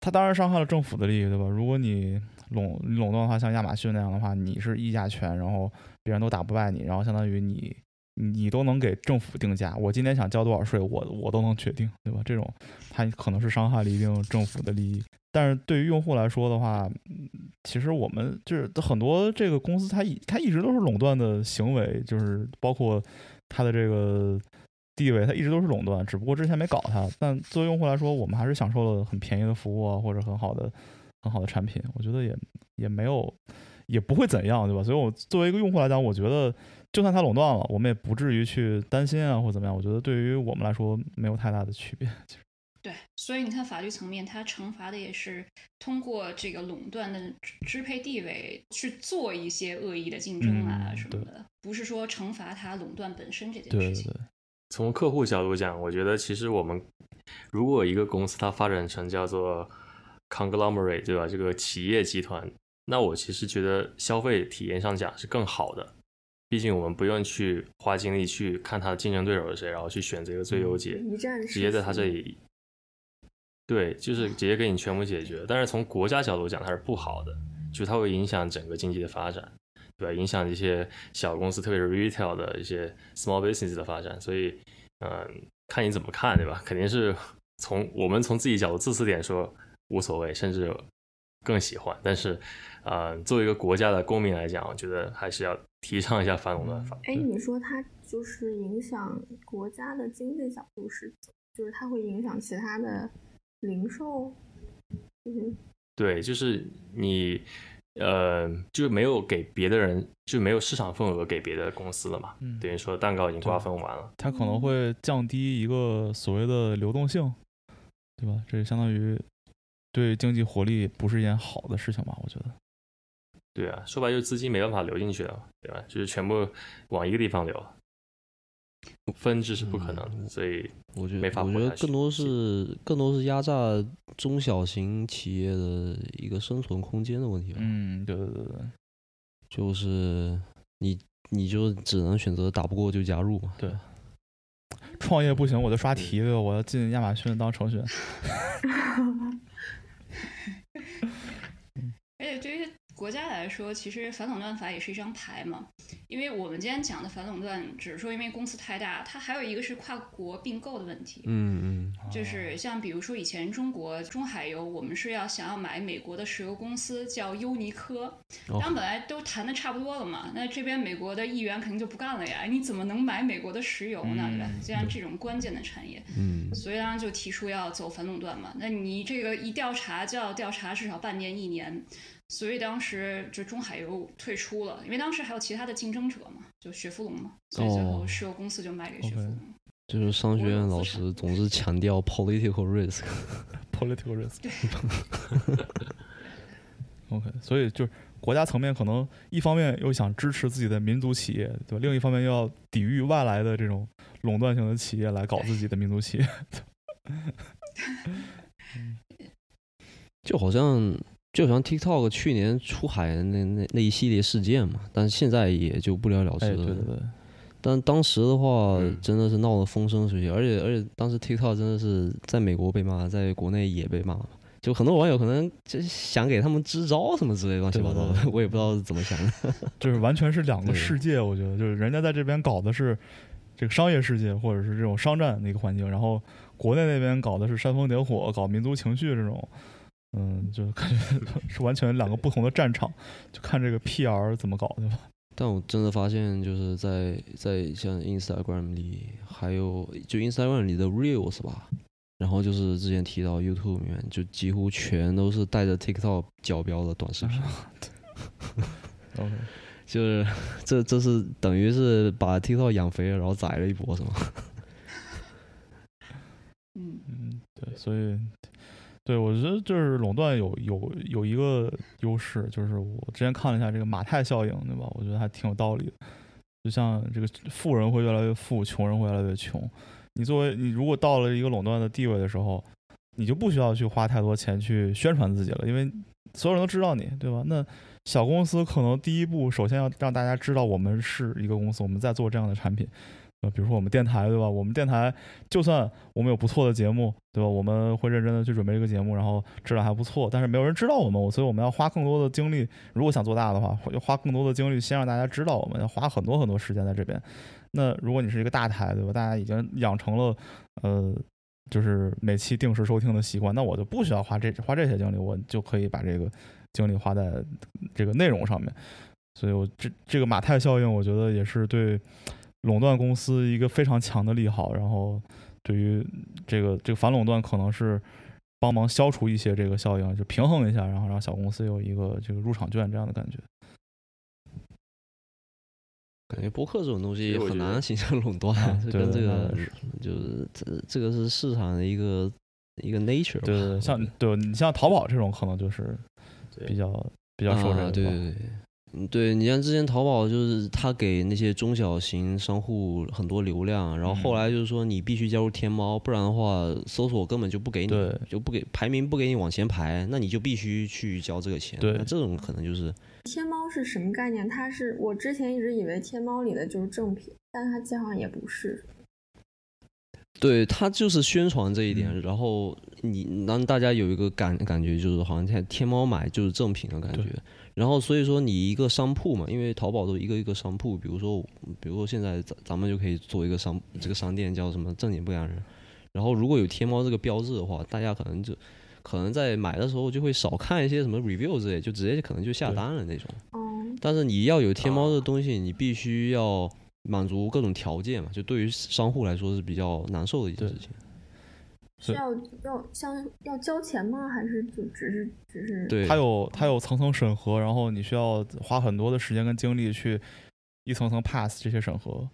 它当然伤害了政府的利益，对吧？如果你垄垄断的话，像亚马逊那样的话，你是议价权，然后别人都打不败你，然后相当于你你都能给政府定价。我今天想交多少税，我我都能决定，对吧？这种它可能是伤害了一定政府的利益。但是对于用户来说的话，其实我们就是很多这个公司，它一它一直都是垄断的行为，就是包括它的这个地位，它一直都是垄断，只不过之前没搞它。但作为用户来说，我们还是享受了很便宜的服务啊，或者很好的很好的产品。我觉得也也没有也不会怎样，对吧？所以我作为一个用户来讲，我觉得就算它垄断了，我们也不至于去担心啊，或怎么样。我觉得对于我们来说没有太大的区别，对，所以你看法律层面，它惩罚的也是通过这个垄断的支配地位去做一些恶意的竞争啊什么的，不是说惩罚它垄断本身这件事情。对对对。从客户角度讲，我觉得其实我们如果一个公司它发展成叫做 conglomerate，对吧？这个企业集团，那我其实觉得消费体验上讲是更好的。毕竟我们不用去花精力去看它的竞争对手是谁，然后去选择一个最优解，直接在它这里。对，就是直接给你全部解决。但是从国家角度讲，它是不好的，就它会影响整个经济的发展，对吧？影响一些小公司，特别是 retail 的一些 small business 的发展。所以，嗯，看你怎么看，对吧？肯定是从我们从自己角度自私点说无所谓，甚至更喜欢。但是，呃，作为一个国家的公民来讲，我觉得还是要提倡一下反垄断法。哎，你说它就是影响国家的经济角度是，就是它会影响其他的。零售，嗯，对，就是你，呃，就没有给别的人，就没有市场份额给别的公司了嘛，等于说蛋糕已经瓜分完了。它可能会降低一个所谓的流动性，对吧？这相当于对经济活力不是一件好的事情吧？我觉得。对啊，说白就是资金没办法流进去了，对吧？就是全部往一个地方流。分支是不可能，所以我觉得没法我觉得更多是更多是压榨中小型企业的一个生存空间的问题吧。嗯，对对对对，就是你你就只能选择打不过就加入嘛。对，创业不行我就刷题，我要进亚马逊当程序员。而且对于国家来说，其实反垄断法也是一张牌嘛。因为我们今天讲的反垄断，只是说因为公司太大，它还有一个是跨国并购的问题。嗯嗯，就是像比如说以前中国中海油，我们是要想要买美国的石油公司叫优尼科，他们本来都谈的差不多了嘛，那这边美国的议员肯定就不干了呀，你怎么能买美国的石油呢？对吧？既然这种关键的产业，嗯，所以当时就提出要走反垄断嘛。那你这个一调查就要调查至少半年一年。所以当时就中海油退出了，因为当时还有其他的竞争者嘛，就雪佛龙嘛，所以最后石油公司就卖给雪佛龙。就是商学院老师总是强调 political risk，political risk。OK，所以就是国家层面可能一方面又想支持自己的民族企业，对吧？另一方面又要抵御外来的这种垄断性的企业来搞自己的民族企业。就好像就像 TikTok 去年出海那那那一系列事件嘛，但是现在也就不了了之了。对对对。但当时的话，真的是闹得风生水起，而且而且当时 TikTok 真的是在美国被骂，在国内也被骂，就很多网友可能就想给他们支招什么之类乱七八糟的，我也不知道是怎么想的。就是完全是两个世界，我觉得就是人家在这边搞的是这个商业世界或者是这种商战的一个环境，然后国内那边搞的是煽风点火、搞民族情绪这种，嗯，就感觉 是完全两个不同的战场，就看这个 PR 怎么搞，对吧？但我真的发现，就是在在像 Instagram 里，还有就 Instagram 里的 Reels 吧，然后就是之前提到 YouTube 里面，就几乎全都是带着 TikTok 角标的短视频。OK，就是这这是等于是把 TikTok 养肥了，然后宰了一波，是吗？嗯嗯，对，所以。对，我觉得就是垄断有有有一个优势，就是我之前看了一下这个马太效应，对吧？我觉得还挺有道理的。就像这个富人会越来越富，穷人会越来越穷。你作为你如果到了一个垄断的地位的时候，你就不需要去花太多钱去宣传自己了，因为所有人都知道你，对吧？那小公司可能第一步首先要让大家知道我们是一个公司，我们在做这样的产品。呃，比如说我们电台，对吧？我们电台就算我们有不错的节目，对吧？我们会认真的去准备这个节目，然后质量还不错，但是没有人知道我们，所以我们要花更多的精力。如果想做大的话，要花更多的精力，先让大家知道我们，要花很多很多时间在这边。那如果你是一个大台，对吧？大家已经养成了呃，就是每期定时收听的习惯，那我就不需要花这花这些精力，我就可以把这个精力花在这个内容上面。所以，我这这个马太效应，我觉得也是对。垄断公司一个非常强的利好，然后对于这个这个反垄断可能是帮忙消除一些这个效应，就平衡一下，然后让小公司有一个这个入场券这样的感觉。感觉博客这种东西很难形成垄断，就跟这个就是这这个是市场的一个一个 nature。对对，像对你像淘宝这种可能就是比较比较受这个。对对对。嗯，对你像之前淘宝就是他给那些中小型商户很多流量，然后后来就是说你必须加入天猫，不然的话搜索根本就不给你，就不给排名不给你往前排，那你就必须去交这个钱。对，那这种可能就是天猫是什么概念？它是我之前一直以为天猫里的就是正品，但它好像也不是。对他就是宣传这一点，然后你让大家有一个感感觉，就是好像在天猫买就是正品的感觉。然后所以说你一个商铺嘛，因为淘宝都一个一个商铺，比如说比如说现在咱咱们就可以做一个商这个商店叫什么正经不良人，然后如果有天猫这个标志的话，大家可能就可能在买的时候就会少看一些什么 review 之类，就直接可能就下单了那种。但是你要有天猫的东西，你必须要满足各种条件嘛，就对于商户来说是比较难受的一件事情。是要要像要交钱吗？还是就只是只是？对，它有它有层层审核，然后你需要花很多的时间跟精力去一层层 pass 这些审核。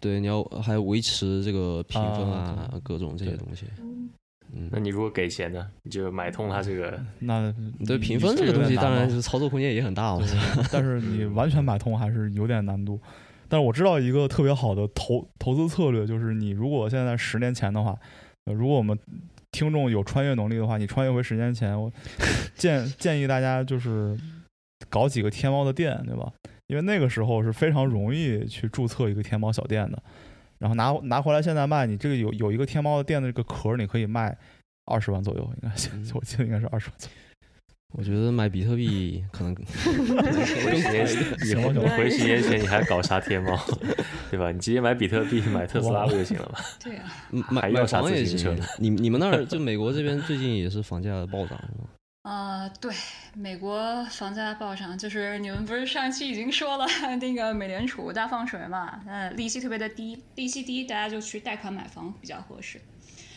对，你要还维持这个评分啊，各种这些东西。嗯，那你如果给钱呢？你就买通它这个？那对评分这个东西，当然是操作空间也很大 了。但是你完全买通还是有点难度。但是我知道一个特别好的投投资策略，就是你如果现在十年前的话。如果我们听众有穿越能力的话，你穿越回十年前，我 建建议大家就是搞几个天猫的店，对吧？因为那个时候是非常容易去注册一个天猫小店的，然后拿拿回来现在卖，你这个有有一个天猫的店的这个壳，你可以卖二十万左右，应该我记得应该是二十万。左右。我觉得买比特币可能 更回十年前，回十年前你还搞啥天猫，对吧？你直接买比特币，买特斯拉不就行了吗？对呀，买买房也行。你你们那儿就美国这边最近也是房价暴涨是吗？啊，对，美国房价暴涨，就是你们不是上期已经说了 那个美联储大放水嘛？呃，利息特别的低，利息低，大家就去贷款买房比较合适。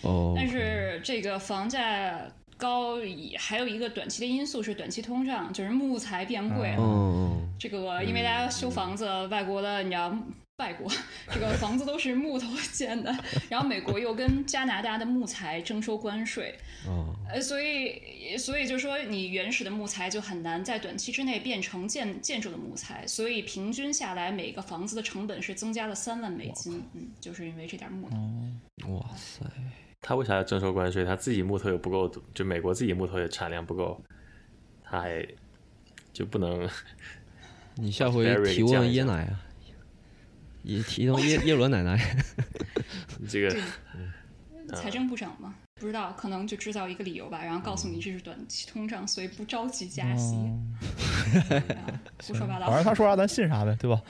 哦，但是这个房价。高也还有一个短期的因素是短期通胀，就是木材变贵了。这个因为大家修房子，外国的你知道外国，这个房子都是木头建的，然后美国又跟加拿大的木材征收关税，哦，呃，所以所以就说你原始的木材就很难在短期之内变成建建筑的木材，所以平均下来每个房子的成本是增加了三万美金，嗯，就是因为这点木头。哇塞，他为啥要征收关税？他自己木头也不够，就美国自己木头也产量不够，他还就不能 你下回提问椰奶啊，也提问耶耶伦奶奶。这个对，财政部长嘛，不知道，可能就制造一个理由吧，然后告诉你这是短期通胀，所以不着急加息，胡说八道。反正他说啥咱信啥呗，对吧？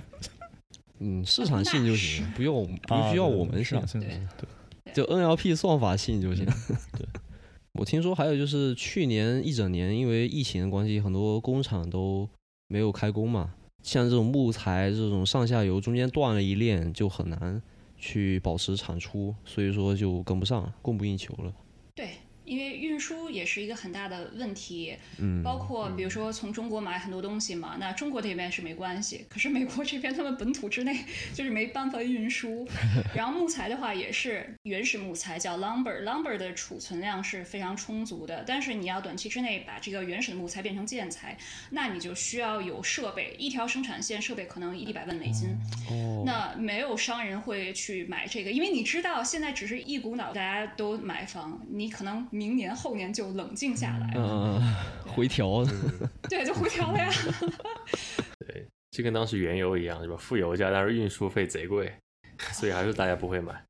嗯，市场信就行，不用不啊需要我们信市场，信对对，就 NLP 算法性就行。对，我听说还有就是去年一整年因为疫情的关系，很多工厂都没有开工嘛，像这种木材这种上下游中间断了一链，就很难去保持产出，所以说就跟不上，供不应求了。对，因为运输也是一个很大的问题，嗯，包括比如说从中国买很多东西嘛，那中国这边是没关系，可是美国这边他们本土之内就是没办法运输。然后木材的话也是原始木材叫 lumber，lumber 的储存量是非常充足的，但是你要短期之内把这个原始的木材变成建材，那你就需要有设备，一条生产线设备可能一百万美金。哦，那没有商人会去买这个，因为你知道现在只是一股脑大家都买房，你可能明年后年就冷静下来了，嗯回调。对，就回调了呀。对就跟当时原油一样，是吧？负油价，但是运输费贼贵，所以还是大家不会买。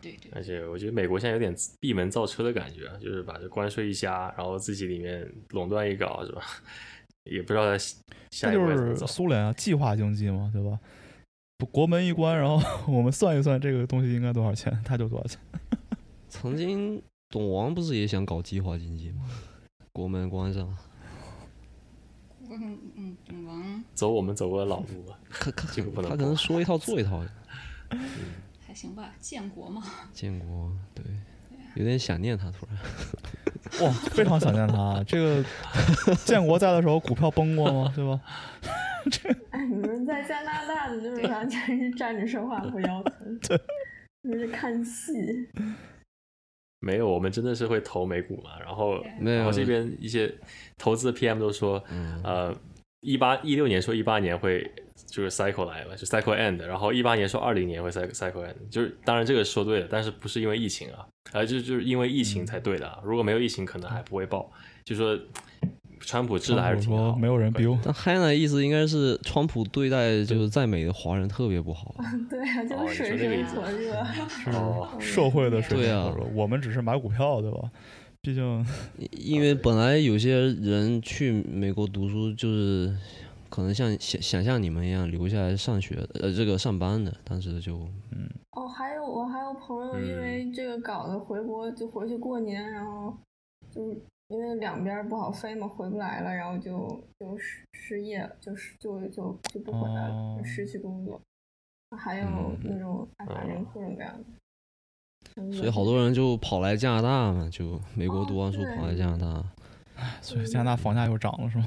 对对而且我觉得美国现在有点闭门造车的感觉啊，就是把这关税一加，然后自己里面垄断一搞，是吧？也不知道他下这一步该就是怎么走。苏联啊，计划经济嘛，对吧？国门一关，然后我们算一算这个东西应该多少钱，它就多少钱。曾经董王不是也想搞计划经济吗？国门关上，嗯嗯，董王走我们走过的老路吧，可可这个不能他可能说一套做一套的。还行吧，建国嘛。建国对，有点想念他，突然。哇，非常想念他。这个建国在的时候，股票崩过吗？对吧？哎，你们在加拿大的就是完全是站着说话不腰疼，对，就是看戏。没有，我们真的是会投美股嘛，然后没有然后这边一些投资 PM 都说，嗯。呃，一八一六年说一八年会就是 cycle 来了，就 cycle end，然后一八年说二零年会 cycle cycle end，就是当然这个说对了，但是不是因为疫情啊，啊就就是因为疫情才对的啊，如果没有疫情可能还不会爆，就说川普治的还是挺好，说没有人逼我。但 Hannah 意思应该是川普对待就是在美的华人特别不好。对啊，就哦是水深你说这个意思火热。哦，社会的水对啊深火热，我们只是买股票，对吧？毕竟因为本来有些人去美国读书，就是可能像想想像你们一样留下来上学，呃，这个上班的，当时就嗯哦，还有我还有朋友因为这个搞得回国就回去过年，然后就是因为两边不好飞嘛，回不来了，然后就就失失业了，就是就就就不回来了，哦就失去工作。还有嗯那种哎反正各种各样的。嗯所以好多人就跑来加拿大嘛，就美国读完书跑来加拿大。所以加拿大房价又涨了，是吗？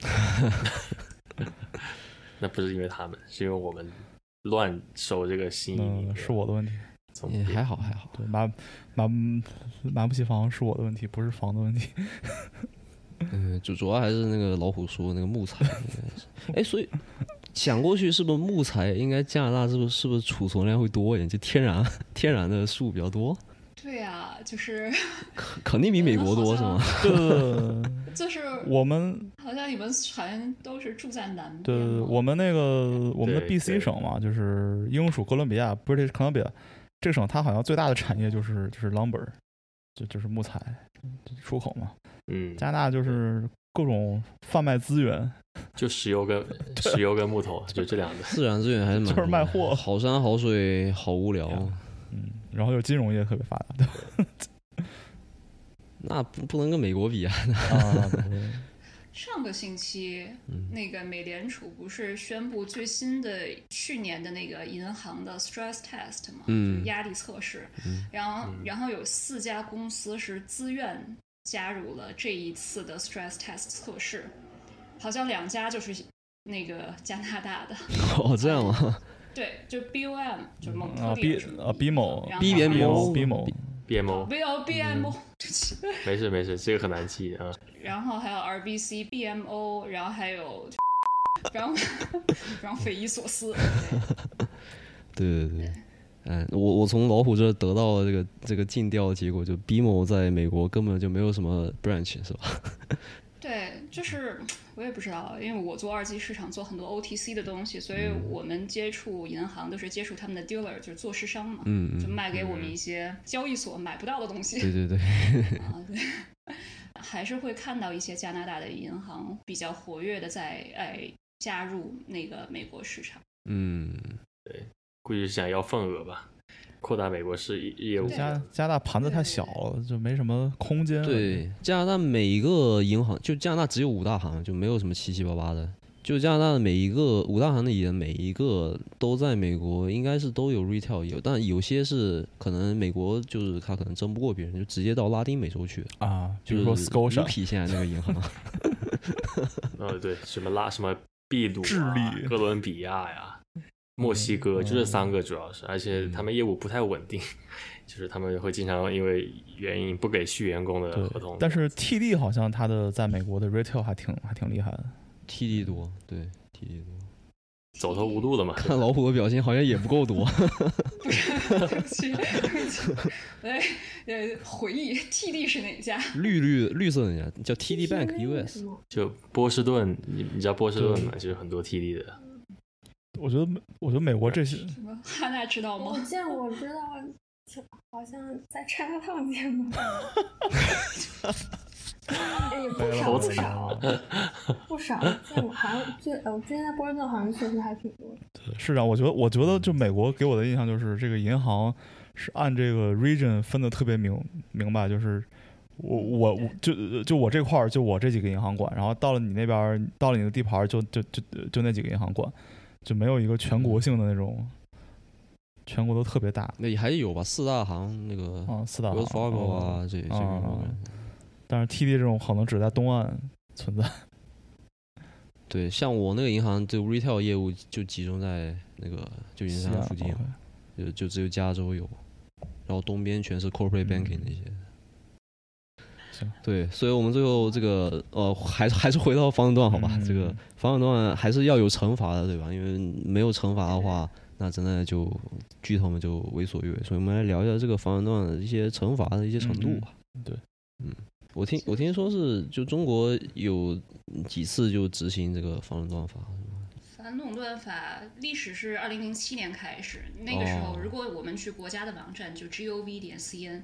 那不是因为他们，是因为我们乱收这个新移民嗯，是我的问题。从也还好还好，对，买买买不起房是我的问题，不是房的问题。嗯，主主要还是那个老虎说的那个木材应该是，哎，所以想过去是不是木材应该加拿大是不是是不是储存量会多一点？就天然天然的树比较多，对啊，就是 肯肯定比美国多是吗？对就是，我们好像你们好像都是住在南边对嘛我们那个我们的 B C 省嘛，就是英属哥伦比亚 （British Columbia） 这个省，它好像最大的产业就是就是 lumber，就就是木材出口嘛。嗯，加拿大就是各种贩卖资源，就石油跟 石油跟木头，就这两个。自然资源还是蛮就是卖货好山好水好无聊。嗯，然后就金融业特别发达，对吧？那不不能跟美国比啊！上个星期，嗯那个美联储不是宣布最新的去年的那个银行的 stress test 嘛，嗯就是压力测试，然后然后有四家公司是自愿加入了这一次的 stress test 测试，好像两家就是那个加拿大的。哦，这样吗？对，就 BOM，就蒙特利尔。啊 B 某 B M O B 某 B M O 没有 B M O，没事没事，这个很难记啊。然后还有 R B C B M O，然后还有，然后 然后匪夷所思。对对对，嗯，我我从老虎这得到了这个这个尽调的结果，就 BMO 在美国根本就没有什么 branch，是吧？对，就是我也不知道，因为我做二级市场，做很多 OTC 的东西，所以我们接触银行都是接触他们的 dealer，就是做市商嘛，嗯就卖给我们一些交易所买不到的东西。对对对，啊对，还是会看到一些加拿大的银行比较活跃的在哎加入那个美国市场。嗯，对，估计是想要份额吧。扩大美国市业务，加加拿大盘子太小了，就没什么空间。对，加拿大每一个银行，就加拿大只有五大行，就没有什么七七八八的。就加拿大的每一个五大行里的每一个都在美国，应该是都有 retail 有，但有些是可能美国就是他可能争不过别人，就直接到拉丁美洲去啊，比如说 Scotia 现在那个银行。呃，对，什么拉什么秘鲁、智利、哥伦比亚呀。墨西哥就这三个主要是，而且他们业务不太稳定，就是他们会经常因为原因不给续员工的合同。但是 TD 好像他的在美国的 retail 还挺还挺厉害的，TD 多，对 TD 多，走投无路了嘛。看老虎的表情好像也不够多。不是，对不起，对不起，来呃回忆 TD 是哪家？绿绿绿色那家叫 TD Bank US，就波士顿，你你知道波士顿吗？就是很多 TD 的。我觉得美，我觉得美国这些，汉娜知道吗？我见我，知道，好像在 Chinatown 见过。也不少不少不少见过，好像最我之前在波士顿好像确实还挺多。是啊，我觉得我觉得就美国给我的印象就是这个银行是按这个 region 分的特别明明白，就是我我我就就我这块儿就我这几个银行管，然后到了你那边到了你的地盘就就就就那几个银行管。就没有一个全国性的那种，全国都特别大。那也还有吧，四大行那个啊，四大行啊，这这个。但是 TD 这种可能只在东岸存在。对，像我那个银行，就 retail 业务就集中在那个旧金山附近，就就只有加州有，然后东边全是 corporate banking 那些。对，所以我们最后这个呃，还是还是回到防守段好吧？这个防守段还是要有惩罚的，对吧？因为没有惩罚的话，那真的就巨头们就为所欲为。所以我们来聊一下这个防守段的一些惩罚的一些程度吧。对，嗯，我听我听说是就中国有几次就执行这个防守段法。反垄断法历史是二零零七年开始，那个时候如果我们去国家的网站，就 gov 点 cn，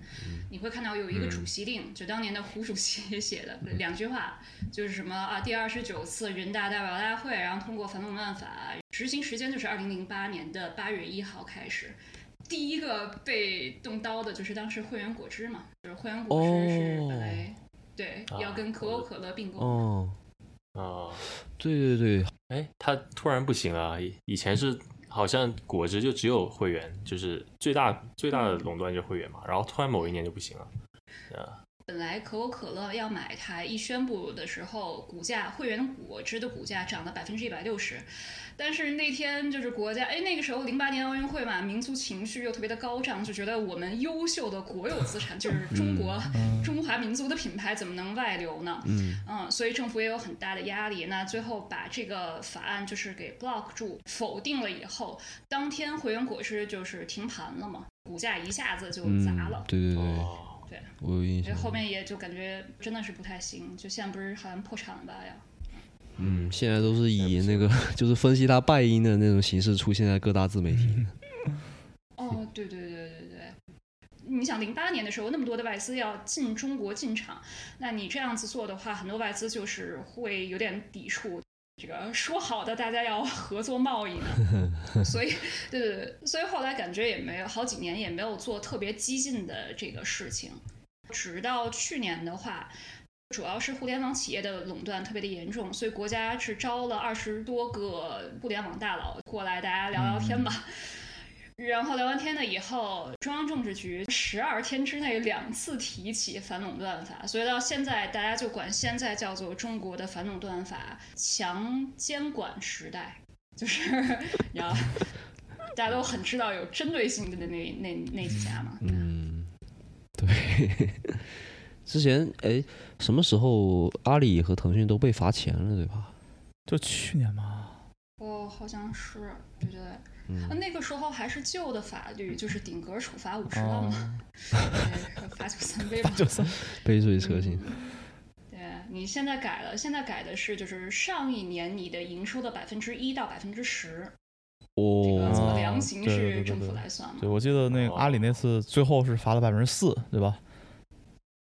你会看到有一个主席令，就当年的胡主席写的两句话，就是什么啊，第二十九次人大代表大会，然后通过反垄断法，执行时间就是二零零八年的八月一号开始。第一个被动刀的就是当时汇源果汁嘛，就是汇源果汁是本来对要跟可口可乐并购。哦。啊，对对对，哎，他突然不行了。以前是好像果汁就只有会员，就是最大最大的垄断就是会员嘛。然后突然某一年就不行了，啊。本来可口可乐要买它，一宣布的时候，股价会员果汁的股价涨了百分之一百六十。但是那天就是国家，哎，那个时候零八年奥运会嘛，民族情绪又特别的高涨，就觉得我们优秀的国有资产就是中国 中华民族的品牌怎么能外流呢？嗯，嗯，所以政府也有很大的压力。那最后把这个法案就是给 block 住，否定了以后，当天会员果汁就是停盘了嘛，股价一下子就砸了。对对对，对，我有印象。后面也就感觉真的是不太行，就现在不是好像破产了吧要。嗯，现在都是以那个 就是分析他败因的那种形式出现在各大自媒体。哦，对对对对对，你想零八年的时候那么多的外资要进中国进场，那你这样子做的话，很多外资就是会有点抵触。这个说好的大家要合作贸易呢，所以对对对，所以后来感觉也没有好几年也没有做特别激进的这个事情，直到去年的话。主要是互联网企业的垄断特别的严重，所以国家是招了二十多个互联网大佬过来，大家聊聊天吧。然后聊完天了以后，中央政治局十二天之内两次提起反垄断法，所以到现在大家就管现在叫做中国的反垄断法强监管时代，就是然后大家都很知道有针对性的那那那几家嘛。嗯，对。之前哎，什么时候阿里和腾讯都被罚钱了，对吧？就去年吗？哦，好像是，对对。嗯。那个时候还是旧的法律，就是顶格处罚五十万 嘛，罚九三杯吧。九三杯水车薪。对你现在改了，现在改的是就是上一年你的营收的百分之一到百分之十。哦。这个怎么量刑是政府来算嘛？对，我记得那个阿里那次最后是罚了百分之四，对吧？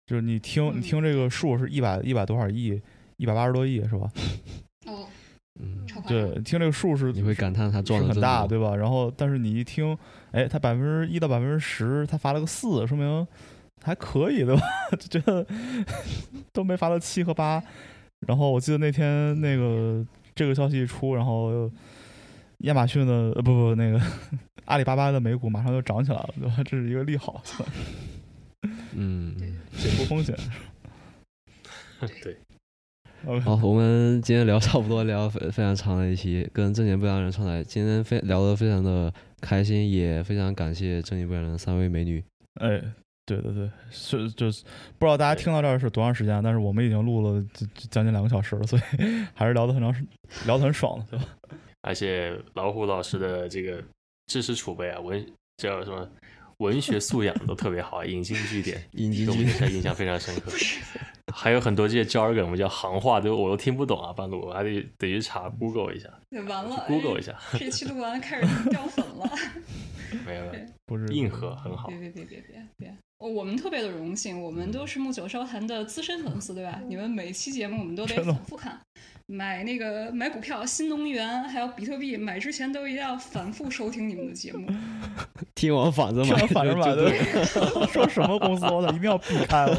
就是你听，你听这个数是一百一百多少亿，一百八十多亿是吧？哦，嗯，对，听这个数是你会感叹它赚的很大，对吧？然后，但是你一听，哎，它百分之一到百分之十，它罚了个四，说明还可以，对吧？就觉得 都没罚到七和八。然后我记得那天那个这个消息一出，然后亚马逊的呃不不那个阿里巴巴的美股马上就涨起来了，对吧？这是一个利好。嗯，解除风险。对，好，我们今天聊差不多，聊非非常长的一期，跟正经不良人串台，今天非聊得非常的开心，也非常感谢正经不良人三位美女。哎，对对对，是就是不知道大家听到这儿是多长时间，但是我们已经录了将近两个小时了，所以 还是聊得很长时，聊得很爽的，对吧？而且老虎老师的这个知识储备啊，文叫什么？文学素养都特别好，引经据典，引经据典，印象非常深刻。还有很多这些 jargon，我们叫行话，都我都听不懂啊，半路我还得得去查 Google 一下。完了，Google 一下。这期录完开始掉粉了。没有，不是硬核，很好。别别别别别别！我们特别的荣幸，我们都是木九烧谈的资深粉丝，对吧？你们每期节目我们都得反复看。买那个买股票，新能源还有比特币，买之前都一定要反复收听你们的节目。听我反着买，反着买的。说什么公司，我操，一定要避开。我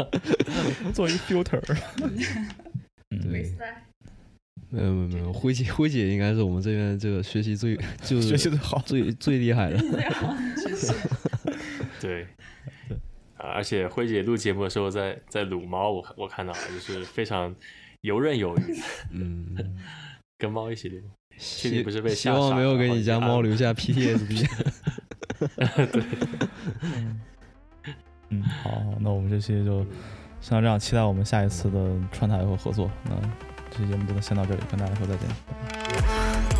做一 filter。对。没有没有没有，辉姐辉姐应该是我们这边这个学习最 就是学习最好最最厉害的。对。啊，而且辉姐录节目的时候在在撸猫，我我看到就是非常。游刃有余，嗯，跟猫一起录，确定不是被希望没有给你家猫留下 PTSD。对，嗯，嗯好，那我们这期就先到这样，期待我们下一次的串台和合作。那这期节目就先到这里，跟大家说再见。